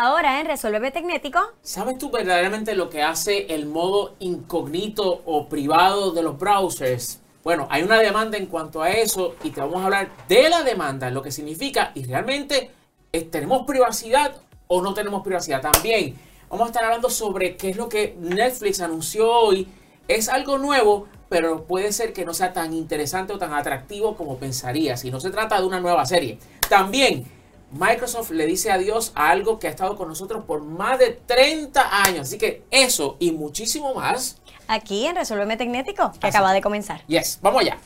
Ahora en Resuelve Tecnético. ¿Sabes tú verdaderamente lo que hace el modo incógnito o privado de los browsers? Bueno, hay una demanda en cuanto a eso y te vamos a hablar de la demanda, lo que significa y realmente eh, tenemos privacidad o no tenemos privacidad. También vamos a estar hablando sobre qué es lo que Netflix anunció hoy. Es algo nuevo, pero puede ser que no sea tan interesante o tan atractivo como pensaría si no se trata de una nueva serie. También Microsoft le dice adiós a algo que ha estado con nosotros por más de 30 años. Así que eso y muchísimo más. Aquí en Resuélveme Tecnético, que acaba de comenzar. Yes, vamos allá.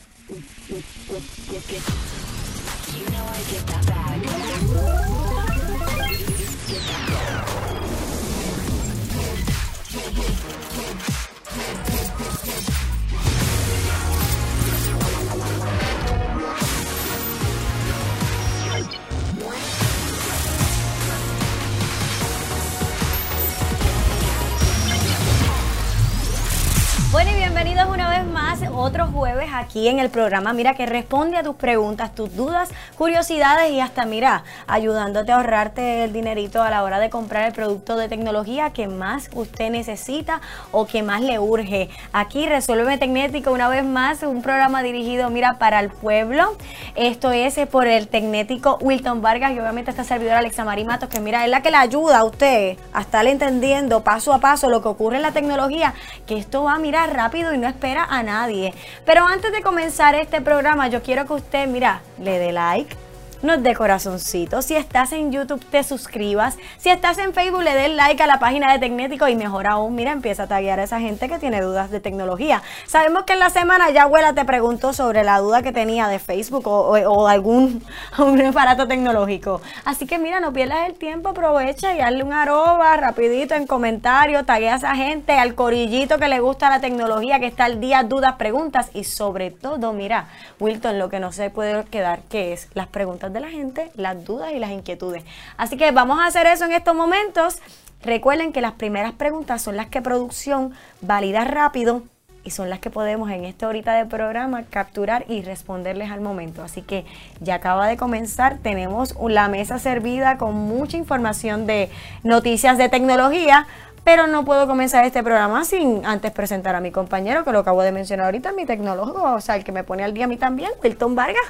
Bueno y bienvenidos una vez más, otro jueves aquí en el programa. Mira que responde a tus preguntas, tus dudas, curiosidades y hasta, mira, ayudándote a ahorrarte el dinerito a la hora de comprar el producto de tecnología que más usted necesita o que más le urge. Aquí Resuelve Tecnético una vez más, un programa dirigido, mira, para el pueblo. Esto es eh, por el tecnético Wilton Vargas y obviamente esta servidora Alexa Marimatos, que mira, es la que le ayuda a usted a estar entendiendo paso a paso lo que ocurre en la tecnología, que esto va, rápido y no espera a nadie. Pero antes de comenzar este programa, yo quiero que usted, mira, le dé like nos dé corazoncito. Si estás en YouTube, te suscribas. Si estás en Facebook, le des like a la página de Tecnético y mejor aún, mira, empieza a taguear a esa gente que tiene dudas de tecnología. Sabemos que en la semana ya abuela te preguntó sobre la duda que tenía de Facebook o, algún aparato tecnológico. Así que mira, no pierdas el tiempo, aprovecha y hazle un arroba rapidito en comentarios, taguea a esa gente, al corillito que le gusta la tecnología, que está al día, dudas, preguntas y sobre todo, mira, Wilton, lo que no se puede quedar, que es las preguntas de la gente, las dudas y las inquietudes. Así que vamos a hacer eso en estos momentos. Recuerden que las primeras preguntas son las que producción valida rápido y son las que podemos en esta horita de programa capturar y responderles al momento. Así que ya acaba de comenzar, tenemos la mesa servida con mucha información de noticias de tecnología, pero no puedo comenzar este programa sin antes presentar a mi compañero, que lo acabo de mencionar ahorita, mi tecnólogo, o sea, el que me pone al día a mí también, Wilton Vargas.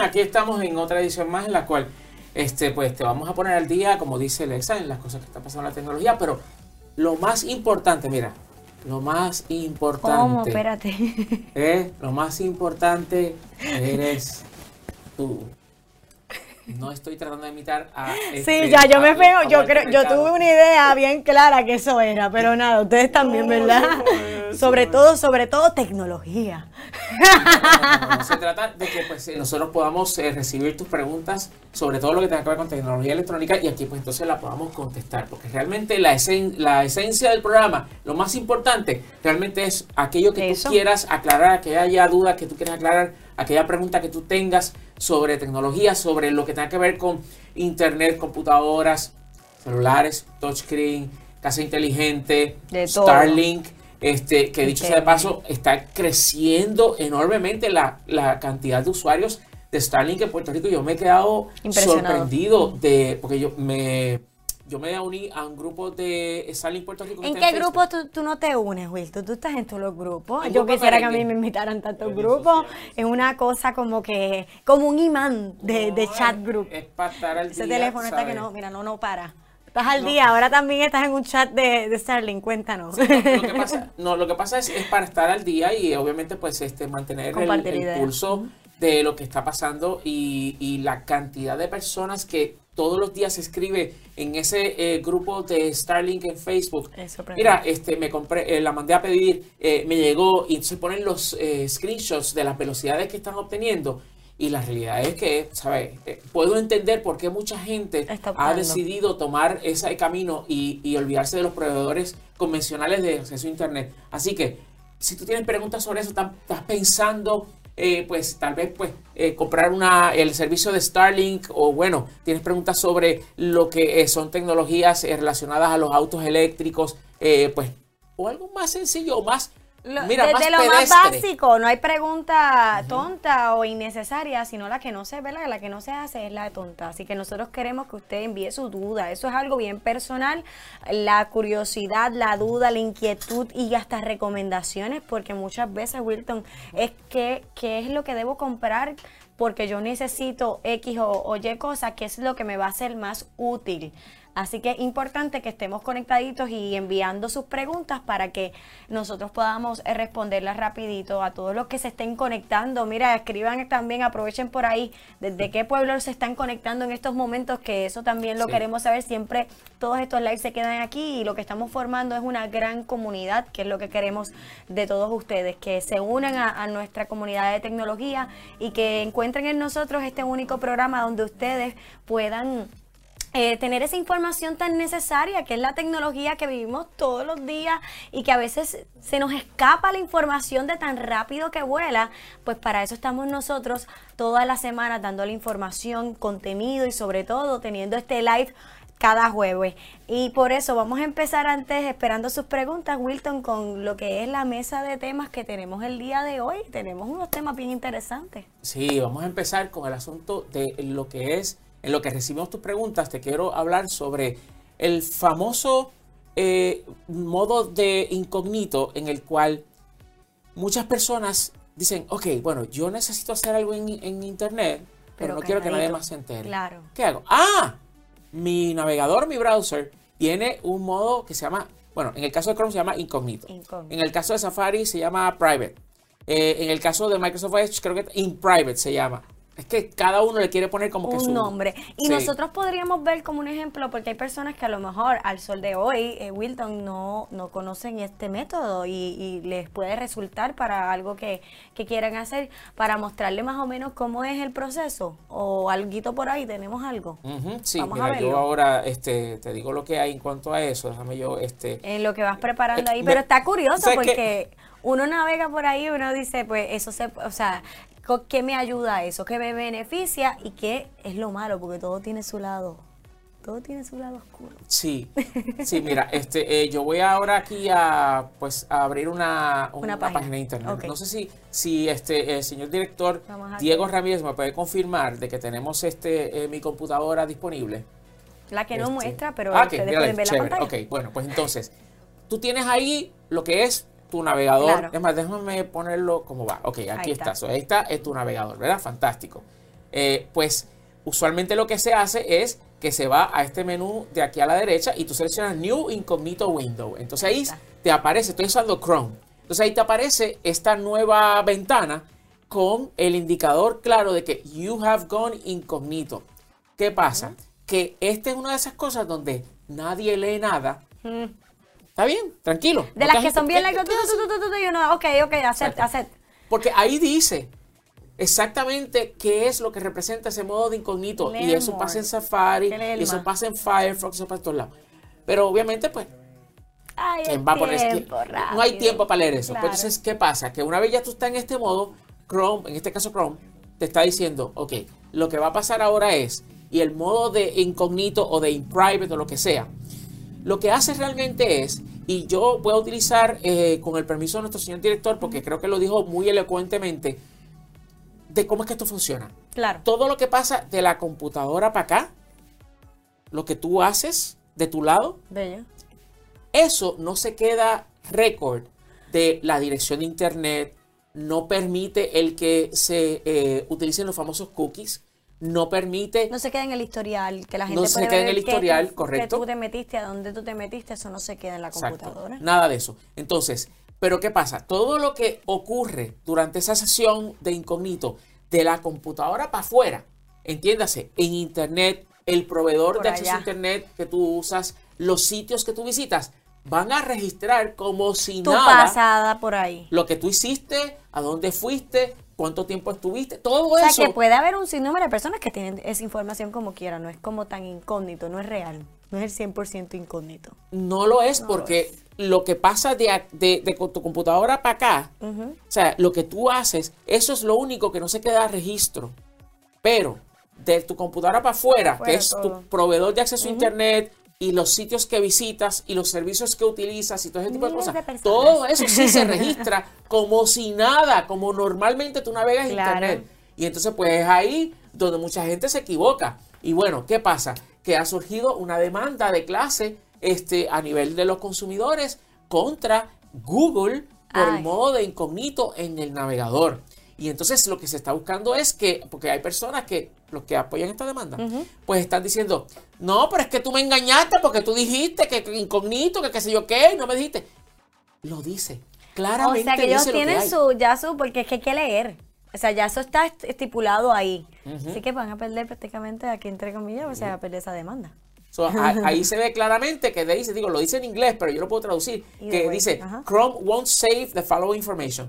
Aquí estamos en otra edición más en la cual este, pues te vamos a poner al día, como dice Alexa, en las cosas que están pasando en la tecnología, pero lo más importante, mira, lo más importante. ¿Cómo? Espérate. Eh, lo más importante eres tú. No estoy tratando de imitar a. sí, este, ya yo me pego. Yo creo, yo tuve una idea bien clara que eso era, pero nada, ustedes también, ¿verdad? sobre todo, sobre todo tecnología. se trata de que pues, nosotros podamos eh, recibir tus preguntas sobre todo lo que tenga que ver con tecnología electrónica y aquí pues entonces la podamos contestar, porque realmente la, la esencia del programa, lo más importante, realmente es aquello que tú quieras aclarar, que haya dudas que tú quieras aclarar, aquella pregunta que tú tengas sobre tecnología, sobre lo que tenga que ver con internet, computadoras, celulares, touchscreen, casa inteligente, Starlink. Este, que dicho sea de paso, está creciendo enormemente la, la cantidad de usuarios de Starlink en Puerto Rico. Yo me he quedado sorprendido de, porque yo me, yo me uní a un grupo de Starlink Puerto Rico. ¿En qué grupo tú, no te unes, Wilton? Tú estás en todos los grupos. yo quisiera que a mí me invitaran tantos grupos. Es una cosa como que, como un imán de, chat group. Es para estar al Ese teléfono está que no, mira, no, no para. Estás al día, ahora también estás en un chat de, de Starlink, cuéntanos. lo, que pasa, no, lo que pasa es, es para estar al día y obviamente pues este mantener el, el pulso de lo que está pasando y, y, la cantidad de personas que todos los días se escribe en ese eh, grupo de Starlink en Facebook. Mira, este, me compré, eh, la mandé a pedir, eh, me llegó y se ponen los screenshots de las velocidades que están obteniendo. Y la realidad es que, ¿sabes? puedo entender por qué mucha gente ha decidido tomar ese camino y, y olvidarse de los proveedores convencionales de acceso a Internet. Así que, si tú tienes preguntas sobre eso, estás pensando eh, pues tal vez pues eh, comprar una, el servicio de Starlink o bueno, tienes preguntas sobre lo que eh, son tecnologías relacionadas a los autos eléctricos, pues o algo más sencillo o más mira, desde lo más básico, no hay pregunta tonta o innecesaria, sino la que no se, ¿verdad? La que no se hace es la tonta. Así que nosotros queremos que usted envíe su duda. Eso es algo bien personal, la curiosidad, la duda, la inquietud y hasta recomendaciones, porque muchas veces, Wilton, es que qué es lo que debo comprar porque yo necesito X o, o Y cosa, que es lo que me va a ser más útil. Así que es importante que estemos conectaditos y enviando sus preguntas para que nosotros podamos eh, responderlas rapidito a todos los que se estén conectando. Mira, escriban también, aprovechen por ahí desde qué pueblo se están conectando en estos momentos, que eso también lo queremos saber. Siempre todos estos lives se quedan aquí y lo que estamos formando es una gran comunidad, que es lo que queremos de todos ustedes, que se unan a, a nuestra comunidad de tecnología y que encuentren en nosotros este único programa donde ustedes puedan eh, tener esa información tan necesaria que es la tecnología que vivimos todos los días y que a veces se nos escapa la información de tan rápido que vuela, pues para eso estamos nosotros todas las semanas dando la información, contenido y sobre todo teniendo este live cada jueves. Y por eso vamos a empezar antes, esperando sus preguntas, Wilton, con lo que es la mesa de temas que tenemos el día de hoy. Tenemos unos temas bien interesantes. Sí, vamos a empezar con el asunto de lo que es en lo que recibimos tus preguntas, te quiero hablar sobre el famoso eh, modo de incógnito en el cual muchas personas dicen, ok, bueno, yo necesito hacer algo en, Internet, pero, no quiero que nadie más se entere. Claro. ¿Qué hago? Ah, mi navegador, mi browser, tiene un modo que se llama, bueno, en el caso de Chrome se llama incógnito. En el caso de Safari se llama private. Eh, en el caso de Microsoft Edge creo que in private se llama. Es que cada uno le quiere poner como que un nombre. Y nosotros podríamos ver como un ejemplo, porque hay personas que a lo mejor al sol de hoy, eh, Wilton, no, no conocen este método y, les puede resultar para algo que, quieran hacer, para mostrarle más o menos cómo es el proceso. O algo por ahí, tenemos algo. Sí, mira, yo ahora este, te digo lo que hay en cuanto a eso. Déjame yo. este En lo que vas preparando ahí. Pero está curioso porque uno navega por ahí y uno dice, pues eso se, o sea, ¿Qué me ayuda eso? ¿Qué me beneficia? ¿Y qué es lo malo? Porque todo tiene su lado. Todo tiene su lado oscuro. Sí, sí, mira, este, eh, yo voy ahora aquí a, pues, a abrir una, una, página. de internet. No sé si, si este, el señor director Diego Ramírez me puede confirmar de que tenemos este, eh, mi computadora disponible. La que no este, muestra, pero ah, ustedes pueden ver la pantalla. Ok, bueno, pues entonces, tú tienes ahí lo que es tu navegador. Es más, déjame ponerlo como va. Ok, aquí está. ahí está, es tu navegador, ¿verdad? Fantástico. Eh, pues usualmente lo que se hace es que se va a este menú de aquí a la derecha y tú seleccionas New Incognito Window. Entonces ahí te aparece, estoy usando Chrome. Entonces ahí te aparece esta nueva ventana con el indicador claro de que you have gone incognito. ¿Qué pasa? Que esta es una de esas cosas donde nadie lee nada. Está bien, tranquilo. De las que son bien like, ok, ok, acepta, acepta. Porque ahí dice exactamente qué es lo que representa ese modo de incógnito. y eso pasa en Safari, y eso pasa en Firefox, eso pasa en todos lados. Pero obviamente, pues, va a no hay tiempo para leer eso. Entonces, ¿qué pasa? Que una vez ya tú estás en este modo, Chrome, en este caso Chrome, te está diciendo, ok, lo que va a pasar ahora es, y el modo de incógnito o de in private o lo que sea, lo que hace realmente es, y yo voy a utilizar eh, con el permiso de nuestro señor director, porque creo que lo dijo muy elocuentemente, de cómo es que esto funciona. Claro. Todo lo que pasa de la computadora para acá, lo que tú haces de tu lado, eso no se queda récord de la dirección de internet, no permite el que se eh, utilicen los famosos cookies, no permite... No se queda en el historial, que la gente no se queda en el historial, correcto. Que tú te metiste, a dónde tú te metiste, eso no se queda en la computadora. Nada de eso. Entonces, ¿pero qué pasa? Todo lo que ocurre durante esa sesión de incógnito de la computadora para afuera, entiéndase, en Internet, el proveedor de acceso a Internet que tú usas, los sitios que tú visitas, van a registrar como si tu nada. pasada por ahí. Lo que tú hiciste, a dónde fuiste, cuánto tiempo estuviste, todo eso. O sea, que puede haber un sinnúmero de personas que tienen esa información como quiera, no es como tan incógnito, no es real, no es el 100% incógnito. No lo es porque lo, que pasa de, de, de, tu computadora para acá, o sea, lo que tú haces, eso es lo único que no se queda registro. Pero de tu computadora para afuera, que es tu proveedor de acceso a Internet, y los sitios que visitas y los servicios que utilizas y todo ese tipo de cosas. todo eso sí se registra como si nada, como normalmente tú navegas internet. Y entonces pues es ahí donde mucha gente se equivoca. Y bueno, ¿qué pasa? Que ha surgido una demanda de clase este, a nivel de los consumidores contra Google por el modo de incógnito en el navegador. Y entonces lo que se está buscando es que, porque hay personas que, los que apoyan esta demanda, pues están diciendo, no, pero es que tú me engañaste porque tú dijiste que, incógnito, que qué sé yo qué, y no me dijiste. Lo dice, claramente. O sea que ellos tienen su, ya su, porque es que hay que leer. O sea, ya eso está estipulado ahí. Así que van a perder prácticamente aquí, entre comillas, o sea, a perder esa demanda. ahí se ve claramente que dice, digo, lo dice en inglés, pero yo lo puedo traducir, que dice, Chrome won't save the following information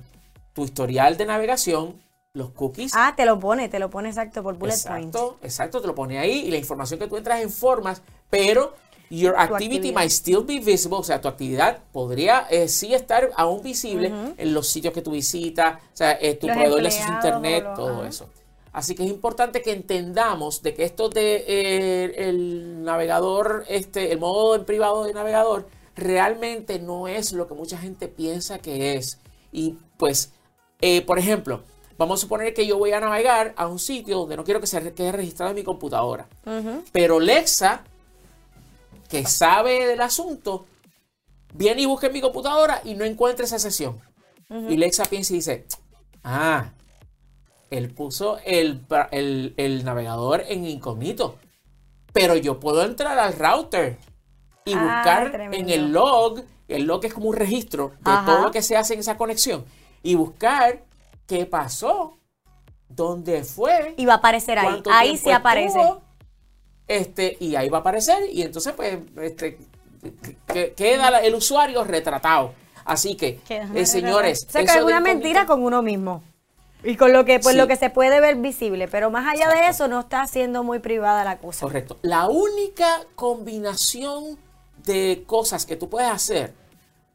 tu historial de navegación, los cookies. Ah, te lo pone, te lo pone exacto por bullet exacto, Exacto, te lo pone ahí y la información que tú entras en formas, pero your activity might still be visible, o sea, tu actividad podría eh, sí estar aún visible en los sitios que tú visitas, o sea, eh, tu proveedor de acceso a internet, todo eso. Así que es importante que entendamos de que esto de eh, el navegador, este, el modo en privado de navegador, realmente no es lo que mucha gente piensa que es. Y pues eh, por ejemplo, vamos a suponer que yo voy a navegar a un sitio donde no quiero que se quede registrado en mi computadora. Pero Lexa, que sabe del asunto, viene y busca en mi computadora y no encuentra esa sesión. Y Lexa piensa y dice, ah, él puso el, navegador en incógnito. Pero yo puedo entrar al router y ah, buscar en el log, el log es como un registro de todo lo que se hace en esa conexión y buscar qué pasó, dónde fue. Y va a aparecer ahí. Ahí sí aparece. este, y ahí va a aparecer. Y entonces, pues, este, queda el usuario retratado. Así que, eh, señores. O sea, que es una mentira con uno mismo. Y con lo que, pues, lo que se puede ver visible. Pero más allá de eso, no está siendo muy privada la cosa. Correcto. La única combinación de cosas que tú puedes hacer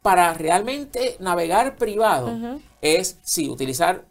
para realmente navegar privado es, sí, utilizar,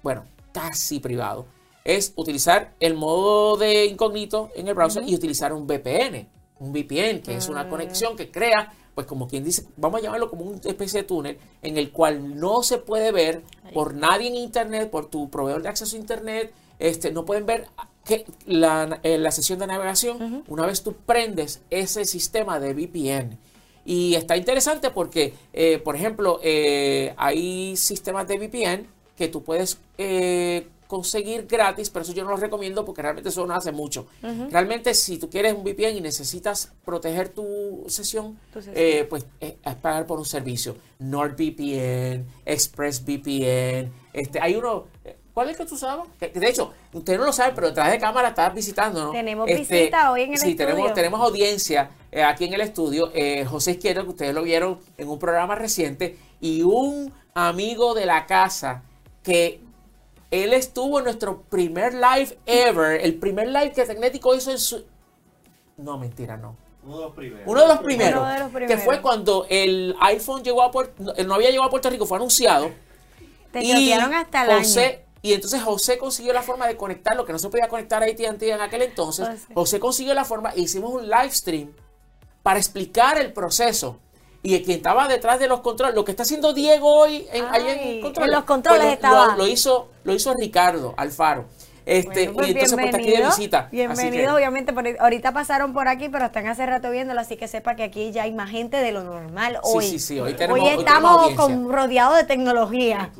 bueno, casi privado, es utilizar el modo de incógnito en el browser y utilizar un VPN. Un VPN, que es una ah. conexión que crea, pues como quien dice, vamos a llamarlo como una especie de túnel en el cual no se puede ver por nadie en Internet, por tu proveedor de acceso a Internet, este, no pueden ver que la, eh, la sesión de navegación una vez tú prendes ese sistema de VPN. Y está interesante porque, eh, por ejemplo, eh, hay sistemas de VPN que tú puedes eh, conseguir gratis, pero eso yo no lo recomiendo porque realmente eso no hace mucho. Realmente, si tú quieres un VPN y necesitas proteger tu sesión, pues es, pagar por un servicio. NordVPN, ExpressVPN, este, hay uno ¿Cuál es que tú sabes? de hecho, usted no lo sabe, pero detrás de cámara estás visitando, ¿no? Tenemos este, visita hoy en el estudio. Sí, tenemos, tenemos audiencia eh, aquí en el estudio. Eh, José Izquierdo, que ustedes lo vieron en un programa reciente, y un amigo de la casa que él estuvo en nuestro primer live ever, el primer live que Tecnético hizo en su... No, mentira, no. Uno de los primeros. Uno de los primeros, Que fue cuando el iPhone llegó a Puerto, no había llegado a Puerto Rico, fue anunciado. Te y hasta el José, y entonces José consiguió la forma de conectar lo que no se podía conectar a AT&T en aquel entonces. Pues José consiguió la forma e hicimos un live stream para explicar el proceso. Y quien estaba detrás de los controles, lo que está haciendo Diego hoy en, en, controles, en los controles pues estaba. lo, hizo, lo hizo Ricardo Alfaro. Este, pues y entonces pues, aquí de visita. Bienvenido, obviamente, ahorita pasaron por aquí, pero están hace rato viéndolo, así que sepa que aquí ya hay más gente de lo normal hoy. Sí, sí, sí, hoy tenemos Hoy estamos con, rodeados de tecnología.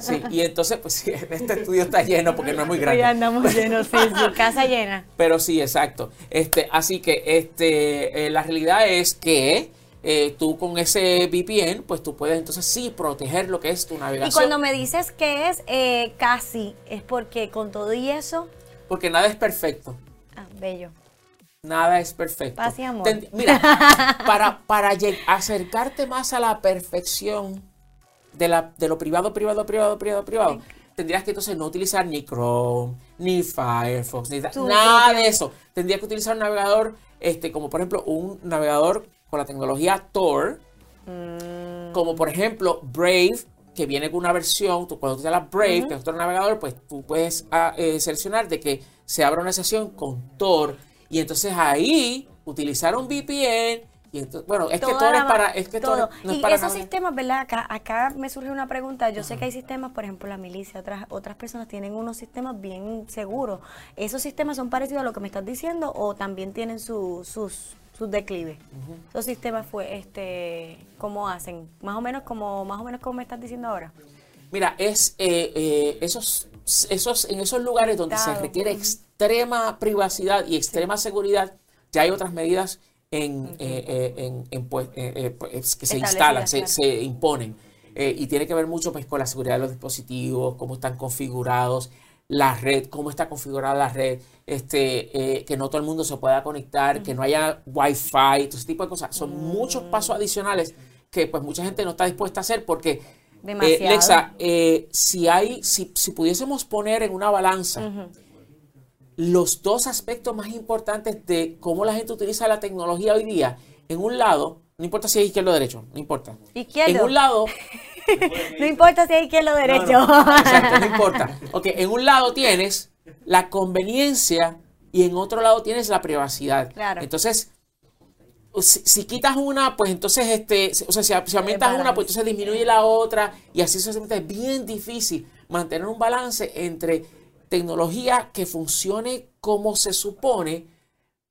Sí, y entonces, pues sí, este estudio está lleno porque no es muy grande. Hoy andamos llenos, sí, sí, casa llena. Pero sí, exacto. Este, así que este, eh, la realidad es que eh, tú con ese VPN, pues tú puedes entonces sí proteger lo que es tu navegación. Y cuando me dices que es eh, casi, es porque con todo y eso... Porque nada es perfecto. Ah, bello. Nada es perfecto. Paz y amor. mira, para, para acercarte más a la perfección de, la, de lo privado, privado, privado, privado, privado, tendrías que entonces no utilizar ni Chrome, ni Firefox, ni nada de eso. Tendrías que utilizar un navegador, este, como por ejemplo un navegador con la tecnología Tor, mm. como por ejemplo Brave, que viene con una versión, tú, cuando utilizas la Brave, que es otro navegador, pues tú puedes ah, eh, seleccionar de que se abra una sesión con Tor y entonces ahí utilizar un VPN y entonces, bueno, es que todo es para, es que todo. y esos sistemas, ¿verdad? Acá, acá me surge una pregunta. Yo sé que hay sistemas, por ejemplo, la milicia, otras, otras personas tienen unos sistemas bien seguros. ¿Esos sistemas son parecidos a lo que me estás diciendo o también tienen sus, sus declives? Esos sistemas fue, este, ¿cómo hacen? Más o menos como, más o menos como me estás diciendo ahora. Mira, es eh, eh, esos, esos, en esos lugares donde se requiere extrema privacidad y extrema seguridad, ya hay otras medidas en, eh, en, pues, pues, que se instalan, se, se, imponen. y tiene que ver mucho pues, con la seguridad de los dispositivos, cómo están configurados, la red, cómo está configurada la red, este, que no todo el mundo se pueda conectar, que no haya wifi, todo ese tipo de cosas. Son muchos pasos adicionales que pues mucha gente no está dispuesta a hacer porque eh, Lexa, eh, si hay, si, pudiésemos poner en una balanza los dos aspectos más importantes de cómo la gente utiliza la tecnología hoy día, en un lado, no importa si es izquierdo o derecho, no importa. Izquierdo. En un lado. no importa si es izquierdo o derecho. exacto, no importa. Ok, en un lado tienes la conveniencia y en otro lado tienes la privacidad. Claro. Entonces, si, quitas una, pues entonces, este, o sea, si, aumentas una, pues entonces disminuye la otra y así sucesivamente. Es bien difícil mantener un balance entre tecnología que funcione como se supone,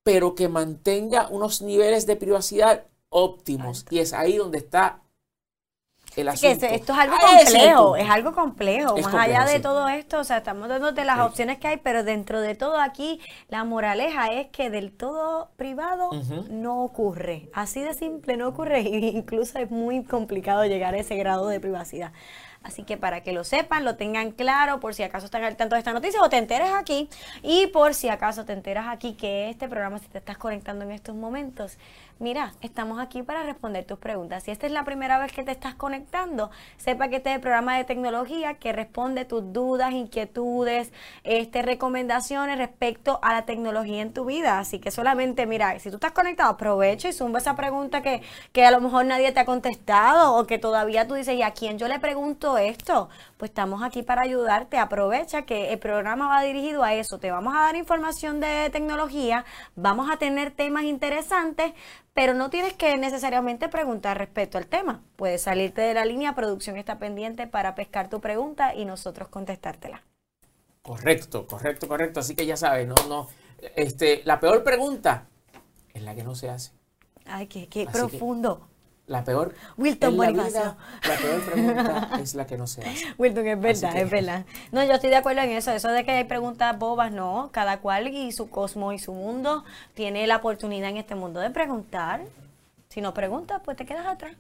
pero que mantenga unos niveles de privacidad óptimos. Y es ahí donde está esto es algo complejo, es, algo complejo. Más allá de todo esto, o sea, estamos dándote las opciones que hay, pero dentro de todo aquí, la moraleja es que del todo privado no ocurre. Así de simple no ocurre. Incluso es muy complicado llegar a ese grado de privacidad. Así que para que lo sepan, lo tengan claro, por si acaso están al tanto de esta noticia o te enteres aquí. Y por si acaso te enteras aquí que este programa, si te estás conectando en estos momentos, mira, estamos aquí para responder tus preguntas. Si esta es la primera vez que te estás conectando, sepa que este es el programa de tecnología que responde tus dudas, inquietudes, este, recomendaciones respecto a la tecnología en tu vida. Así que solamente, mira, si tú estás conectado, aprovecha y zumba esa pregunta que, que a lo mejor nadie te ha contestado o que todavía tú dices, ¿y a quién yo le pregunto esto? Pues estamos aquí para ayudarte. Aprovecha que el programa va dirigido a eso. Te vamos a dar información de tecnología, vamos a tener temas interesantes, pero no tienes que necesariamente preguntar respecto al tema. Puedes salirte de la línea, producción está pendiente para pescar tu pregunta y nosotros contestártela. Correcto, correcto, correcto. Así que ya sabes, no, no. Este, la peor pregunta es la que no se hace. Ay, qué, qué profundo. La peor, Wilton la, la peor pregunta es la que no se hace. Wilton, es verdad, es verdad. No, yo estoy de acuerdo en eso. Eso de que hay preguntas bobas, no. Cada cual y su cosmos y su mundo tiene la oportunidad en este mundo de preguntar. Si no preguntas, pues te quedas atrás.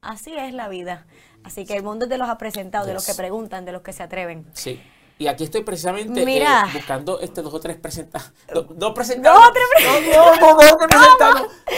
Así es la vida. Así que el mundo es de los ha presentado, de los que preguntan, de los que se atreven. Sí. Y aquí estoy precisamente eh, buscando este dos o tres presentados. Dos presentados. Dos, tres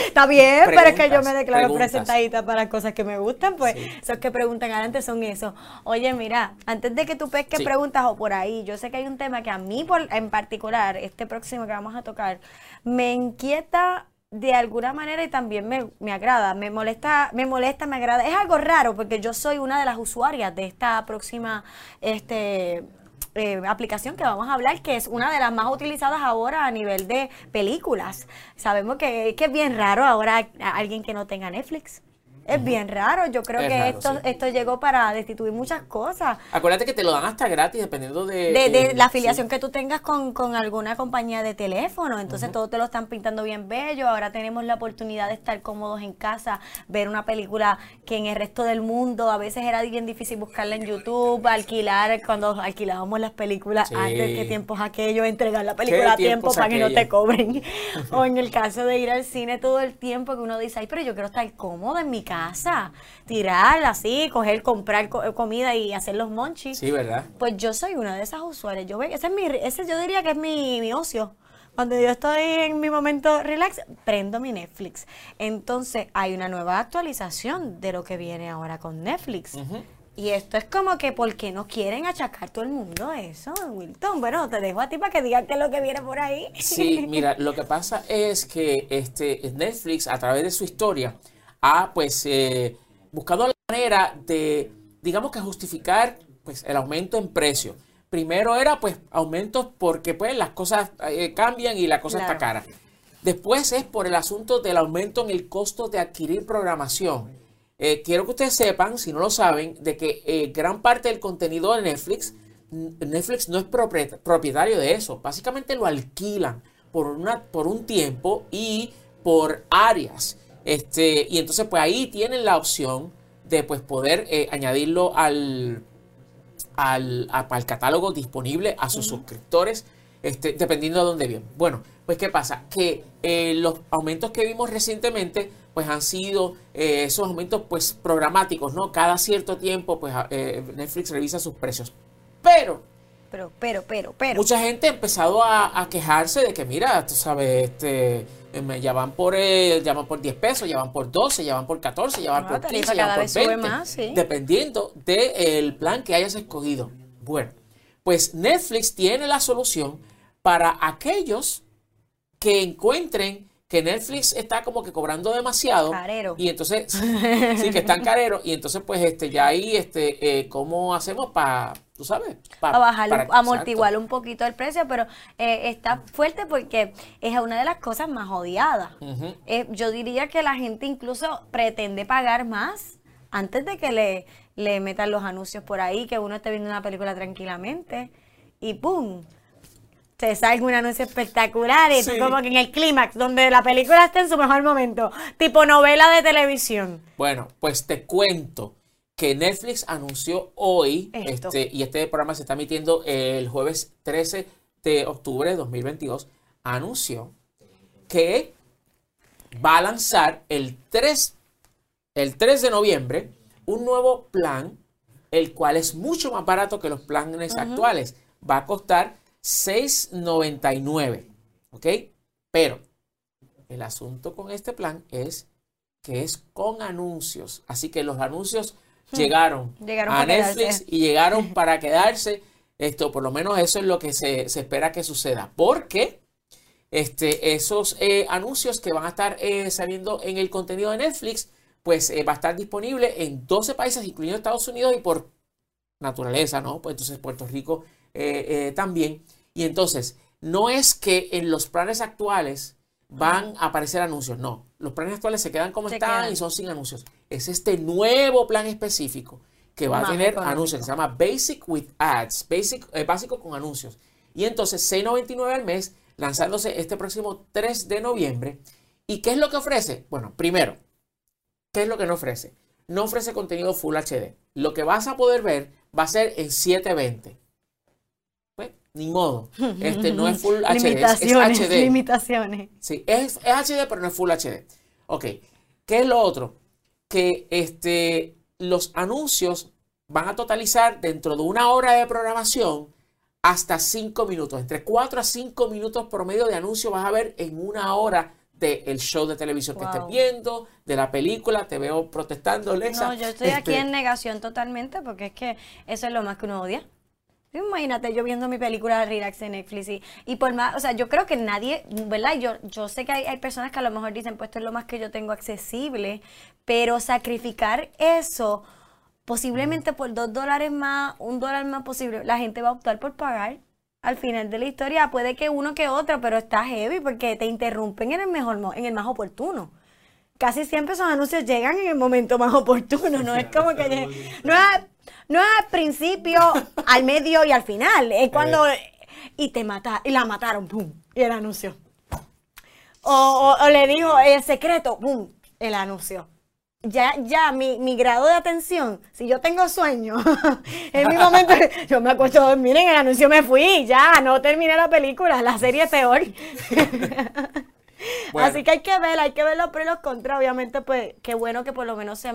Está bien, pero es que yo me declaro presentadita para cosas que me gustan. Pues esos que preguntan adelante son eso. Oye, mira, antes de que tú pesques preguntas o por ahí, yo sé que hay un tema que a mí por, en particular, este próximo que vamos a tocar, me inquieta de alguna manera y también me, me, agrada, me molesta, me molesta, me agrada. Es algo raro porque yo soy una de las usuarias de esta próxima este, eh, aplicación que vamos a hablar, que es una de las más utilizadas ahora a nivel de películas. Sabemos que, que es bien raro ahora alguien que no tenga Netflix. Es bien raro. Yo creo que esto, esto llegó para destituir muchas cosas. Acuérdate que te lo dan hasta gratis dependiendo de... De, la afiliación que tú tengas con, alguna compañía de teléfono. Entonces todo te lo están pintando bien bello. Ahora tenemos la oportunidad de estar cómodos en casa, ver una película que en el resto del mundo a veces era bien difícil buscarla en YouTube, alquilar, cuando alquilábamos las películas antes, qué tiempos aquello, entregar la película a tiempo para que no te cobren. o en el caso de ir al cine todo el tiempo que uno dice, ay, pero yo quiero estar cómodo en mi casa casa, tirar así, coger, comprar comida y hacer los monchis. Sí, ¿verdad? Pues yo soy una de esas usuarias. Yo, ese es mi, ese yo diría que es mi, ocio. Cuando yo estoy en mi momento relax, prendo mi Netflix. Entonces, hay una nueva actualización de lo que viene ahora con Netflix. Y esto es como que porque no quieren achacar todo el mundo eso, Wilton. Bueno, te dejo a ti para que digas qué es lo que viene por ahí. Sí, mira, lo que pasa es que este Netflix, a través de su historia, ha pues eh, buscado la manera de, digamos que justificar pues el aumento en precio. Primero era pues aumentos porque pues las cosas eh, cambian y la cosa está cara. Después es por el asunto del aumento en el costo de adquirir programación. Eh, quiero que ustedes sepan, si no lo saben, de que eh, gran parte del contenido de Netflix, Netflix no es propietario de eso. Básicamente lo alquilan por, una, por un tiempo y por áreas. Este, y entonces pues ahí tienen la opción de pues poder eh, añadirlo al, al, catálogo disponible a sus suscriptores, este, dependiendo de dónde viven. Bueno, pues ¿qué pasa? Que eh, los aumentos que vimos recientemente pues han sido eh, esos aumentos pues programáticos, ¿no? Cada cierto tiempo pues Netflix revisa sus precios. Pero pero, pero, pero, pero. Mucha gente ha empezado a, quejarse de que, mira, tú sabes, este, eh, ya van por eh, ya van por 10 pesos, ya van por 12, ya van por 14, ya van por 15, ya van por 20, más, dependiendo del plan que hayas escogido. Bueno, pues Netflix tiene la solución para aquellos que encuentren que Netflix está como que cobrando demasiado carero. y entonces sí que están careros y entonces pues este ya ahí este eh, cómo hacemos para tú sabes para bajar amortiguar un poquito el precio pero eh, está fuerte porque es una de las cosas más odiadas. Eh, yo diría que la gente incluso pretende pagar más antes de que le le metan los anuncios por ahí que uno esté viendo una película tranquilamente y pum te salga un anuncio espectacular y como que en el clímax, donde la película está en su mejor momento, tipo novela de televisión. Bueno, pues te cuento que Netflix anunció hoy, este, y este programa se está emitiendo el jueves 13 de octubre de 2022, anunció que va a lanzar el 3, el 3 de noviembre un nuevo plan, el cual es mucho más barato que los planes actuales. Va a costar 6.99. ¿Ok? Pero el asunto con este plan es que es con anuncios. Así que los anuncios hmm. llegaron, a Netflix y llegaron para quedarse. Esto, por lo menos eso es lo que se, espera que suceda. Porque este, esos eh, anuncios que van a estar eh, saliendo en el contenido de Netflix, pues eh, va a estar disponible en 12 países, incluyendo Estados Unidos y por naturaleza, ¿no? Pues entonces Puerto Rico también. Y entonces, no es que en los planes actuales van a aparecer anuncios, no. Los planes actuales se quedan como están y son sin anuncios. Es este nuevo plan específico que va a tener anuncios, que se llama Basic with Ads, basic, eh, básico con anuncios. Y entonces, 6.99 al mes, lanzándose este próximo 3 de noviembre. ¿Y qué es lo que ofrece? Bueno, primero, ¿qué es lo que no ofrece? No ofrece contenido Full HD. Lo que vas a poder ver va a ser en 720 ni modo. Este no es Full HD, es, HD. Limitaciones. Sí, es, HD, pero no es Full HD. Ok. ¿Qué es lo otro? Que este, los anuncios van a totalizar dentro de una hora de programación hasta 5 minutos. Entre 4 a 5 minutos promedio de anuncio vas a ver en una hora del show de televisión que estés viendo, de la película, te veo protestando, Lexa. No, yo estoy aquí este en negación totalmente porque es que eso es lo más que uno odia. Imagínate yo viendo mi película de Relax en Netflix y, por más, o sea, yo creo que nadie, ¿verdad? Yo, yo sé que hay, hay, personas que a lo mejor dicen, pues esto es lo más que yo tengo accesible, pero sacrificar eso posiblemente por dos dólares más, un dólar más posible, la gente va a optar por pagar. Al final de la historia puede que uno que otro, pero está heavy porque te interrumpen en el mejor, en el más oportuno casi siempre esos anuncios llegan en el momento más oportuno, no es como que no es no es al principio, al medio y al final. Es cuando. Y te mata, y la mataron, ¡pum! Y el anuncio. O, le dijo el secreto, ¡pum! El anuncio. Ya, ya, mi, mi grado de atención, si yo tengo sueño, en mi momento, yo me acuerdo, miren, el anuncio me fui, ya, no terminé la película, la serie es peor. Así que hay que ver, hay que ver los pros y los contras. Obviamente, pues, qué bueno que por lo menos se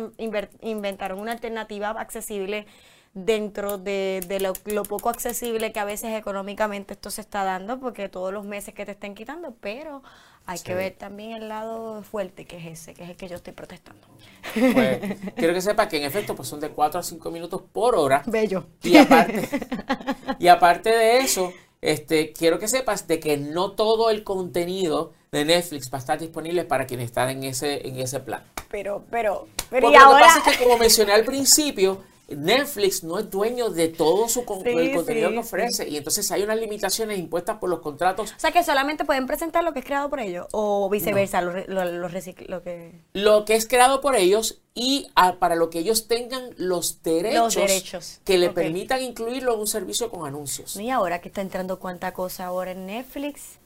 inventaron una alternativa accesible dentro de, lo, poco accesible que a veces económicamente esto se está dando, porque todos los meses que te estén quitando, pero hay que ver también el lado fuerte que es ese, que es el que yo estoy protestando. Pues, quiero que sepas que en efecto pues son de 4 a 5 minutos por hora. Bello. Y aparte, y aparte de eso, este, quiero que sepas de que no todo el contenido de Netflix va a estar disponible para quienes están en ese, en ese plan. Pero, pero, pero Porque lo que pasa es que como mencioné al principio, Netflix no es dueño de todo su el contenido que ofrece y entonces hay unas limitaciones impuestas por los contratos. O sea que solamente pueden presentar lo que es creado por ellos o viceversa, lo, lo, que... Lo que es creado por ellos y para lo que ellos tengan los derechos, que le permitan incluirlo en un servicio con anuncios. Y ahora que está entrando cuánta cosa ahora en Netflix,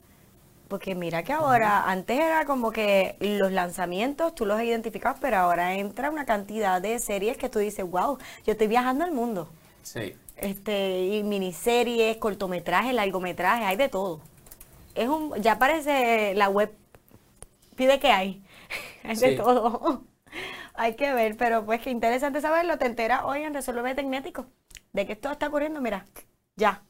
porque mira que ahora, antes era como que los lanzamientos tú los identificabas, pero ahora entra una cantidad de series que tú dices, wow, yo estoy viajando al mundo. Sí. Este, y miniseries, cortometrajes, largometrajes, hay de todo. Es un, ya parece la web, pide que hay, hay de todo. hay que ver, pero pues qué interesante saberlo, te enteras hoy en Resolver Tecnético, de que esto está ocurriendo, mira, ya.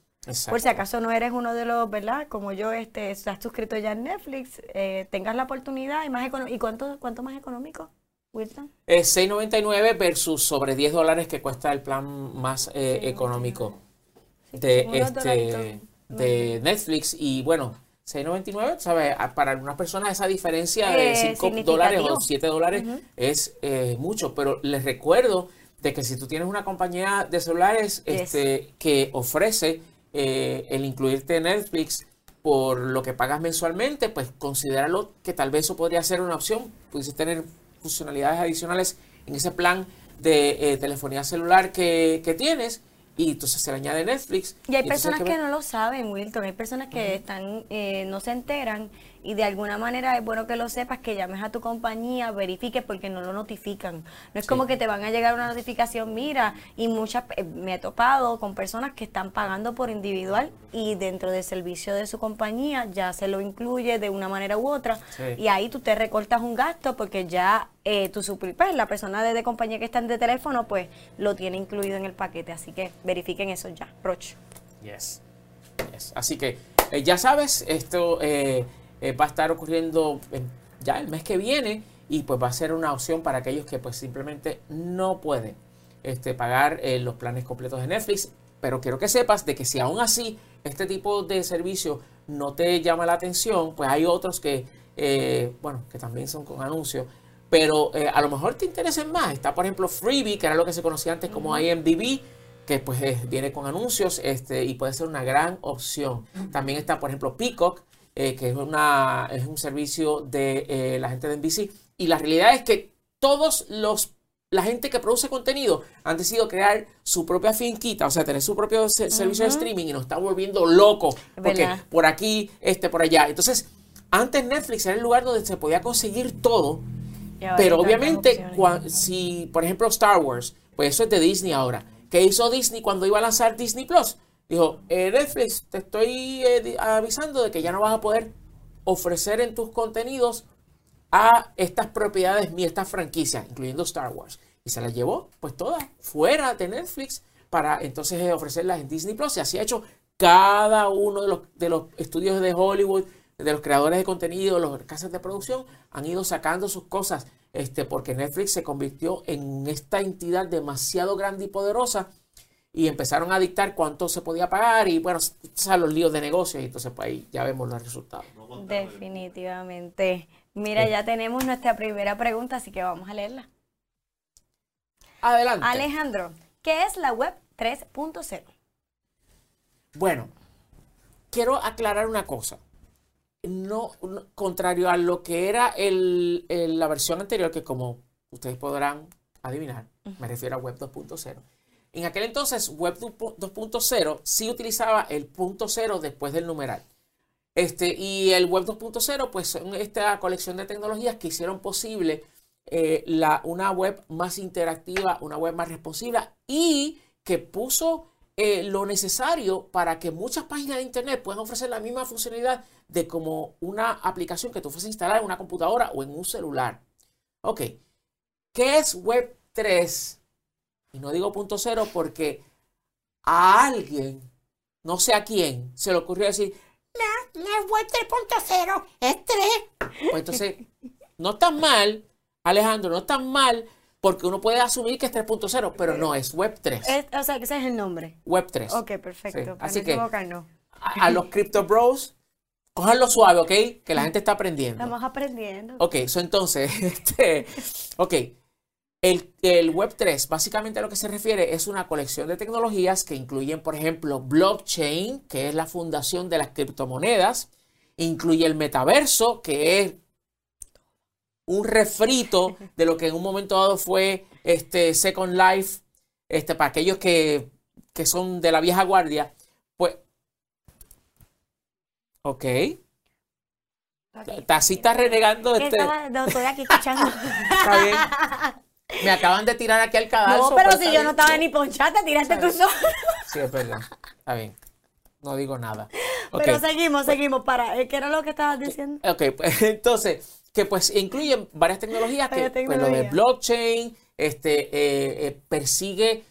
Por si acaso no eres uno de los, ¿verdad? Como yo, este, estás suscrito ya en Netflix, eh, tengas la oportunidad y más ¿Y cuánto, cuánto más económico, Wilson? Es 6.99 versus sobre 10 dólares que cuesta el plan más eh, económico de, este, de Netflix. Y bueno, 6.99, ¿sabes? Para algunas personas esa diferencia de 5 eh, dólares o 7 dólares es mucho, pero les recuerdo de que si tú tienes una compañía de celulares este, que ofrece eh, el incluirte en Netflix por lo que pagas mensualmente, pues considéralo que tal vez eso podría ser una opción. Pudieses tener funcionalidades adicionales en ese plan de eh, telefonía celular que, que, tienes y entonces se le añade Netflix. Y hay personas que, no lo saben, Wilton. Hay personas que están eh, no se enteran y de alguna manera es bueno que lo sepas, que llames a tu compañía, verifiques porque no lo notifican. No es como que te van a llegar una notificación, mira, y muchas, eh, me he topado con personas que están pagando por individual y dentro del servicio de su compañía ya se lo incluye de una manera u otra y ahí tú te recortas un gasto porque ya eh, tu pues, la persona de, compañía que está en de teléfono, pues lo tiene incluido en el paquete. Así que verifiquen eso ya. Roche. Yes. Así que eh, ya sabes, esto eh, eh, va a estar ocurriendo ya el mes que viene y pues va a ser una opción para aquellos que pues simplemente no pueden este, pagar eh, los planes completos de Netflix. Pero quiero que sepas de que si aún así este tipo de servicio no te llama la atención, pues hay otros que, eh, bueno, que también son con anuncios, pero a lo mejor te interesen más. Está, por ejemplo, Freebie, que era lo que se conocía antes como IMDb, que pues viene con anuncios este, y puede ser una gran opción. También está, por ejemplo, Peacock, eh, que es, una, es un servicio de eh, la gente de NBC. Y la realidad es que todos los la gente que produce contenido han decidido crear su propia finquita, o sea, tener su propio servicio de streaming y nos está volviendo locos. Porque por aquí, este, por allá. Entonces, antes Netflix era el lugar donde se podía conseguir todo. Pero obviamente, si, por ejemplo, Star Wars, pues eso es de Disney ahora. ¿Qué hizo Disney cuando iba a lanzar Disney Plus? Dijo, eh, Netflix, te estoy eh, avisando de que ya no vas a poder ofrecer en tus contenidos a estas propiedades ni estas franquicias, incluyendo Star Wars. Y se las llevó, pues todas, fuera de Netflix, para entonces eh, ofrecerlas en Disney Plus. Y así ha hecho cada uno de los, de los estudios de Hollywood, de los creadores de contenido, los casas de producción, han ido sacando sus cosas, este, porque Netflix se convirtió en esta entidad demasiado grande y poderosa y empezaron a dictar cuánto se podía pagar y bueno, o los líos de negocios y entonces pues ahí ya vemos los resultados. Definitivamente. Mira, ya tenemos nuestra primera pregunta, así que vamos a leerla. Adelante. Alejandro, ¿qué es la web 3.0? Bueno, quiero aclarar una cosa. No, contrario a lo que era el, la versión anterior, que como ustedes podrán adivinar, me refiero a web 2.0 en aquel entonces, Web 2.0 sí utilizaba el punto cero después del numeral. Este, y el Web 2.0, pues son esta colección de tecnologías que hicieron posible eh, la, una web más interactiva, una web más responsiva y que puso eh, lo necesario para que muchas páginas de Internet puedan ofrecer la misma funcionalidad de como una aplicación que tú fueses a instalar en una computadora o en un celular. Ok, ¿qué es Web 3? Y no digo punto cero porque a alguien, no sé a quién, se le ocurrió decir, no, no es web 3.0, es 3. Pues entonces, no está mal, Alejandro, no está mal, porque uno puede asumir que es 3.0, pero no, es web 3. o sea, ese es el nombre. Web 3. Ok, perfecto. Así que a, los Crypto Bros, cojanlo suave, ¿ok? Que la gente está aprendiendo. Estamos aprendiendo. Ok, eso entonces, este, ok. El, el, Web3 básicamente a lo que se refiere es una colección de tecnologías que incluyen, por ejemplo, blockchain, que es la fundación de las criptomonedas, incluye el metaverso, que es un refrito de lo que en un momento dado fue este Second Life, este, para aquellos que, que son de la vieja guardia, pues, ok. Así está renegando. Este... no, estoy aquí escuchando. Está bien. Me acaban de tirar aquí al cadalso. No, pero si yo no estaba ni ponchata, tiraste tú solo. Sí, es verdad. Está bien. No digo nada. Pero seguimos, seguimos. Para, eh, ¿Qué era lo que estabas diciendo? Ok, pues entonces, que pues incluyen varias tecnologías, que pues, lo de blockchain, este, eh, eh, persigue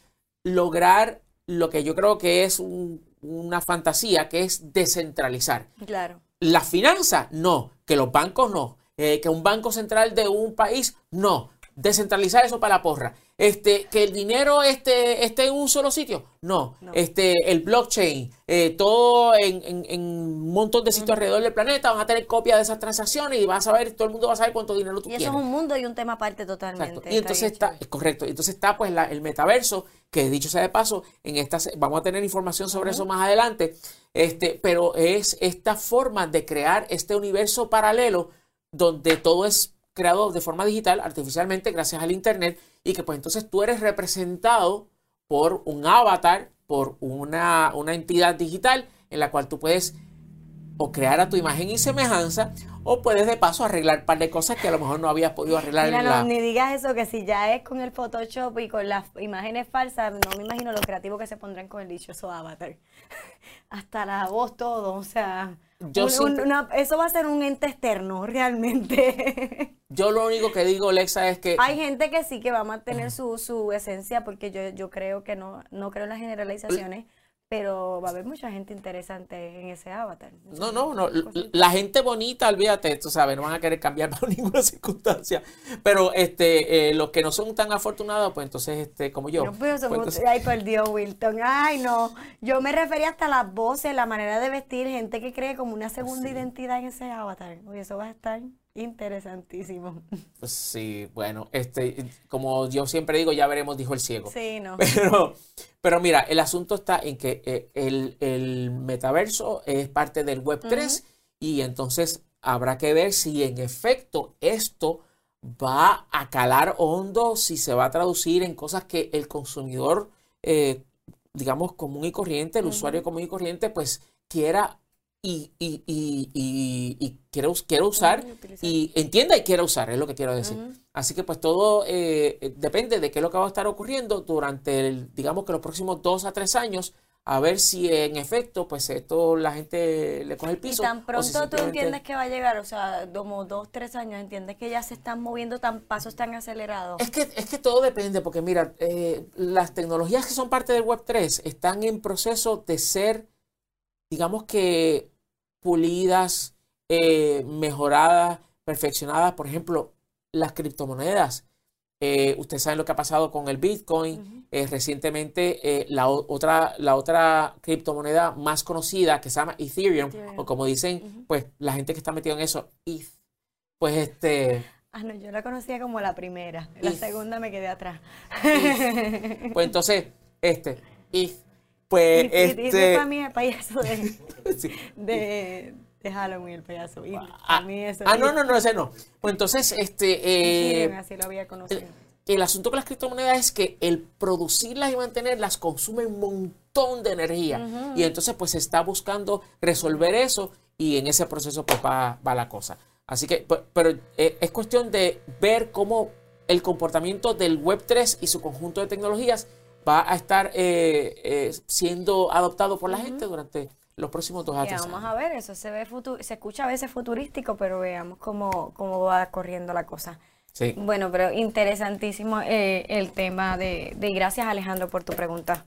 lograr lo que yo creo que es una fantasía, que es descentralizar. Claro. La finanza, no. Que los bancos, no. Eh, que un banco central de un país, no. Descentralizar eso para la porra. Este, que el dinero esté, esté en un solo sitio. No. Este, el blockchain, eh, todo en, un montón de sitios alrededor del planeta, van a tener copia de esas transacciones y vas a ver, todo el mundo va a saber cuánto dinero tú y tienes. Y eso es un mundo y un tema aparte totalmente. Y entonces está, es correcto. Entonces está pues el metaverso, que dicho sea de paso, en esta vamos a tener información sobre eso más adelante. Este, pero es esta forma de crear este universo paralelo donde todo es creado de forma digital, artificialmente, gracias al Internet, y que pues entonces tú eres representado por un avatar, por una, una entidad digital en la cual tú puedes o crear a tu imagen y semejanza, o puedes de paso arreglar un par de cosas que a lo mejor no habías podido arreglar. Mira, no, ni digas eso, que si ya es con el Photoshop y con las imágenes falsas, no me imagino lo creativo que se pondrán con el dichoso avatar. Hasta la voz, todo, o sea, eso va a ser un ente externo, realmente. Yo lo único que digo, Lexa, es que... Hay gente que sí que va a mantener su, su esencia, porque yo, yo creo que no, no creo en las generalizaciones pero va a haber mucha gente interesante en ese avatar. No, no, no. La gente bonita, olvídate, tú sabes, no van a querer cambiar bajo ninguna circunstancia. Pero este, eh, los que no son tan afortunados, pues entonces, este, como yo. No, pues, Ay, por Dios, Wilton. Ay, no. Yo me refería hasta las voces, la manera de vestir, gente que cree como una segunda identidad en ese avatar. Oye, eso va a estar interesantísimo. Sí, bueno, este, como yo siempre digo, ya veremos, dijo el ciego. Sí, no. Pero, pero mira, el asunto está en que eh, el, metaverso es parte del Web 3 y entonces habrá que ver si en efecto esto va a calar hondo, si se va a traducir en cosas que el consumidor, eh, digamos, común y corriente, el usuario común y corriente, pues quiera y, y, y, y quiero, quiero usar y entienda y quiera usar, es lo que quiero decir. Así que pues todo eh, eh, depende de qué es lo que va a estar ocurriendo durante, el, digamos que los próximos dos a tres años, a ver si en efecto pues esto la gente le coge el piso. Y tan pronto tú entiendes que va a llegar, o sea, como dos, tres años, entiendes que ya se están moviendo tan pasos tan acelerados. Es que, es que todo depende, porque mira, eh, las tecnologías que son parte del Web 3 están en proceso de ser, digamos que pulidas, eh, mejoradas, perfeccionadas. Por ejemplo, las criptomonedas. Eh, ustedes saben lo que ha pasado con el Bitcoin. Eh, recientemente, la, otra, la otra criptomoneda más conocida que se llama Ethereum, o como dicen, pues la gente que está metida en eso, ETH. Pues este. Ah, no, yo la conocía como la primera. La segunda me quedé atrás. Pues entonces, este, ETH pues, este... para mí el payaso de, de, Halloween, el payaso. ah, mí eso ah no, no, no, ese no. Pues entonces, este... Eh, así lo había conocido. El, asunto con las criptomonedas es que el producirlas y mantenerlas consume un montón de energía. Y entonces, pues, se está buscando resolver eso y en ese proceso, pues, va, va la cosa. Así que, pero eh, es cuestión de ver cómo el comportamiento del Web3 y su conjunto de tecnologías va a estar eh, eh, siendo adoptado por la gente durante los próximos dos años. Vamos a ver, eso se ve se escucha a veces futurístico, pero veamos cómo, cómo va corriendo la cosa. Sí. Bueno, pero interesantísimo eh, el tema de, de, gracias Alejandro por tu pregunta.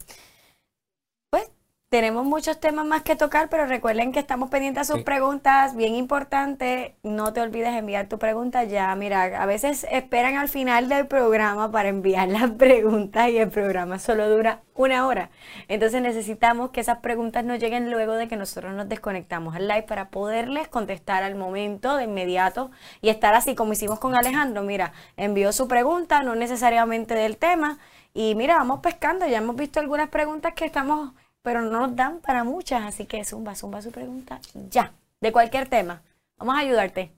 Pues tenemos muchos temas más que tocar, pero recuerden que estamos pendientes a sus preguntas, bien importante, no te olvides enviar tu pregunta ya, mira, a veces esperan al final del programa para enviar las preguntas y el programa solo dura una hora, entonces necesitamos que esas preguntas nos lleguen luego de que nosotros nos desconectamos al live para poderles contestar al momento, de inmediato, y estar así como hicimos con Alejandro, mira, envió su pregunta, no necesariamente del tema, y mira, vamos pescando, ya hemos visto algunas preguntas que estamos pero no nos dan para muchas, así que zumba, zumba su pregunta ya, de cualquier tema. Vamos a ayudarte.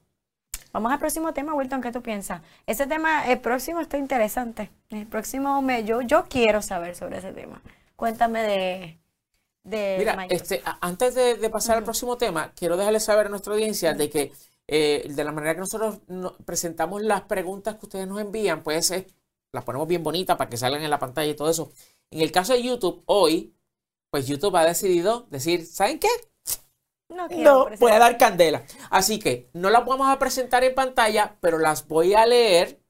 Vamos al próximo tema, Wilton, ¿qué tú piensas? Ese tema, el próximo está interesante. El próximo, me, yo, yo quiero saber sobre ese tema. Cuéntame de... de Mira, este, antes de, pasar al próximo tema, quiero dejarles saber a nuestra audiencia de que eh, de la manera que nosotros presentamos las preguntas que ustedes nos envían, pues las ponemos bien bonitas para que salgan en la pantalla y todo eso. En el caso de YouTube, hoy pues YouTube ha decidido decir, ¿saben qué? No, no voy a dar candela. Así que no las vamos a presentar en pantalla, pero las voy a leer,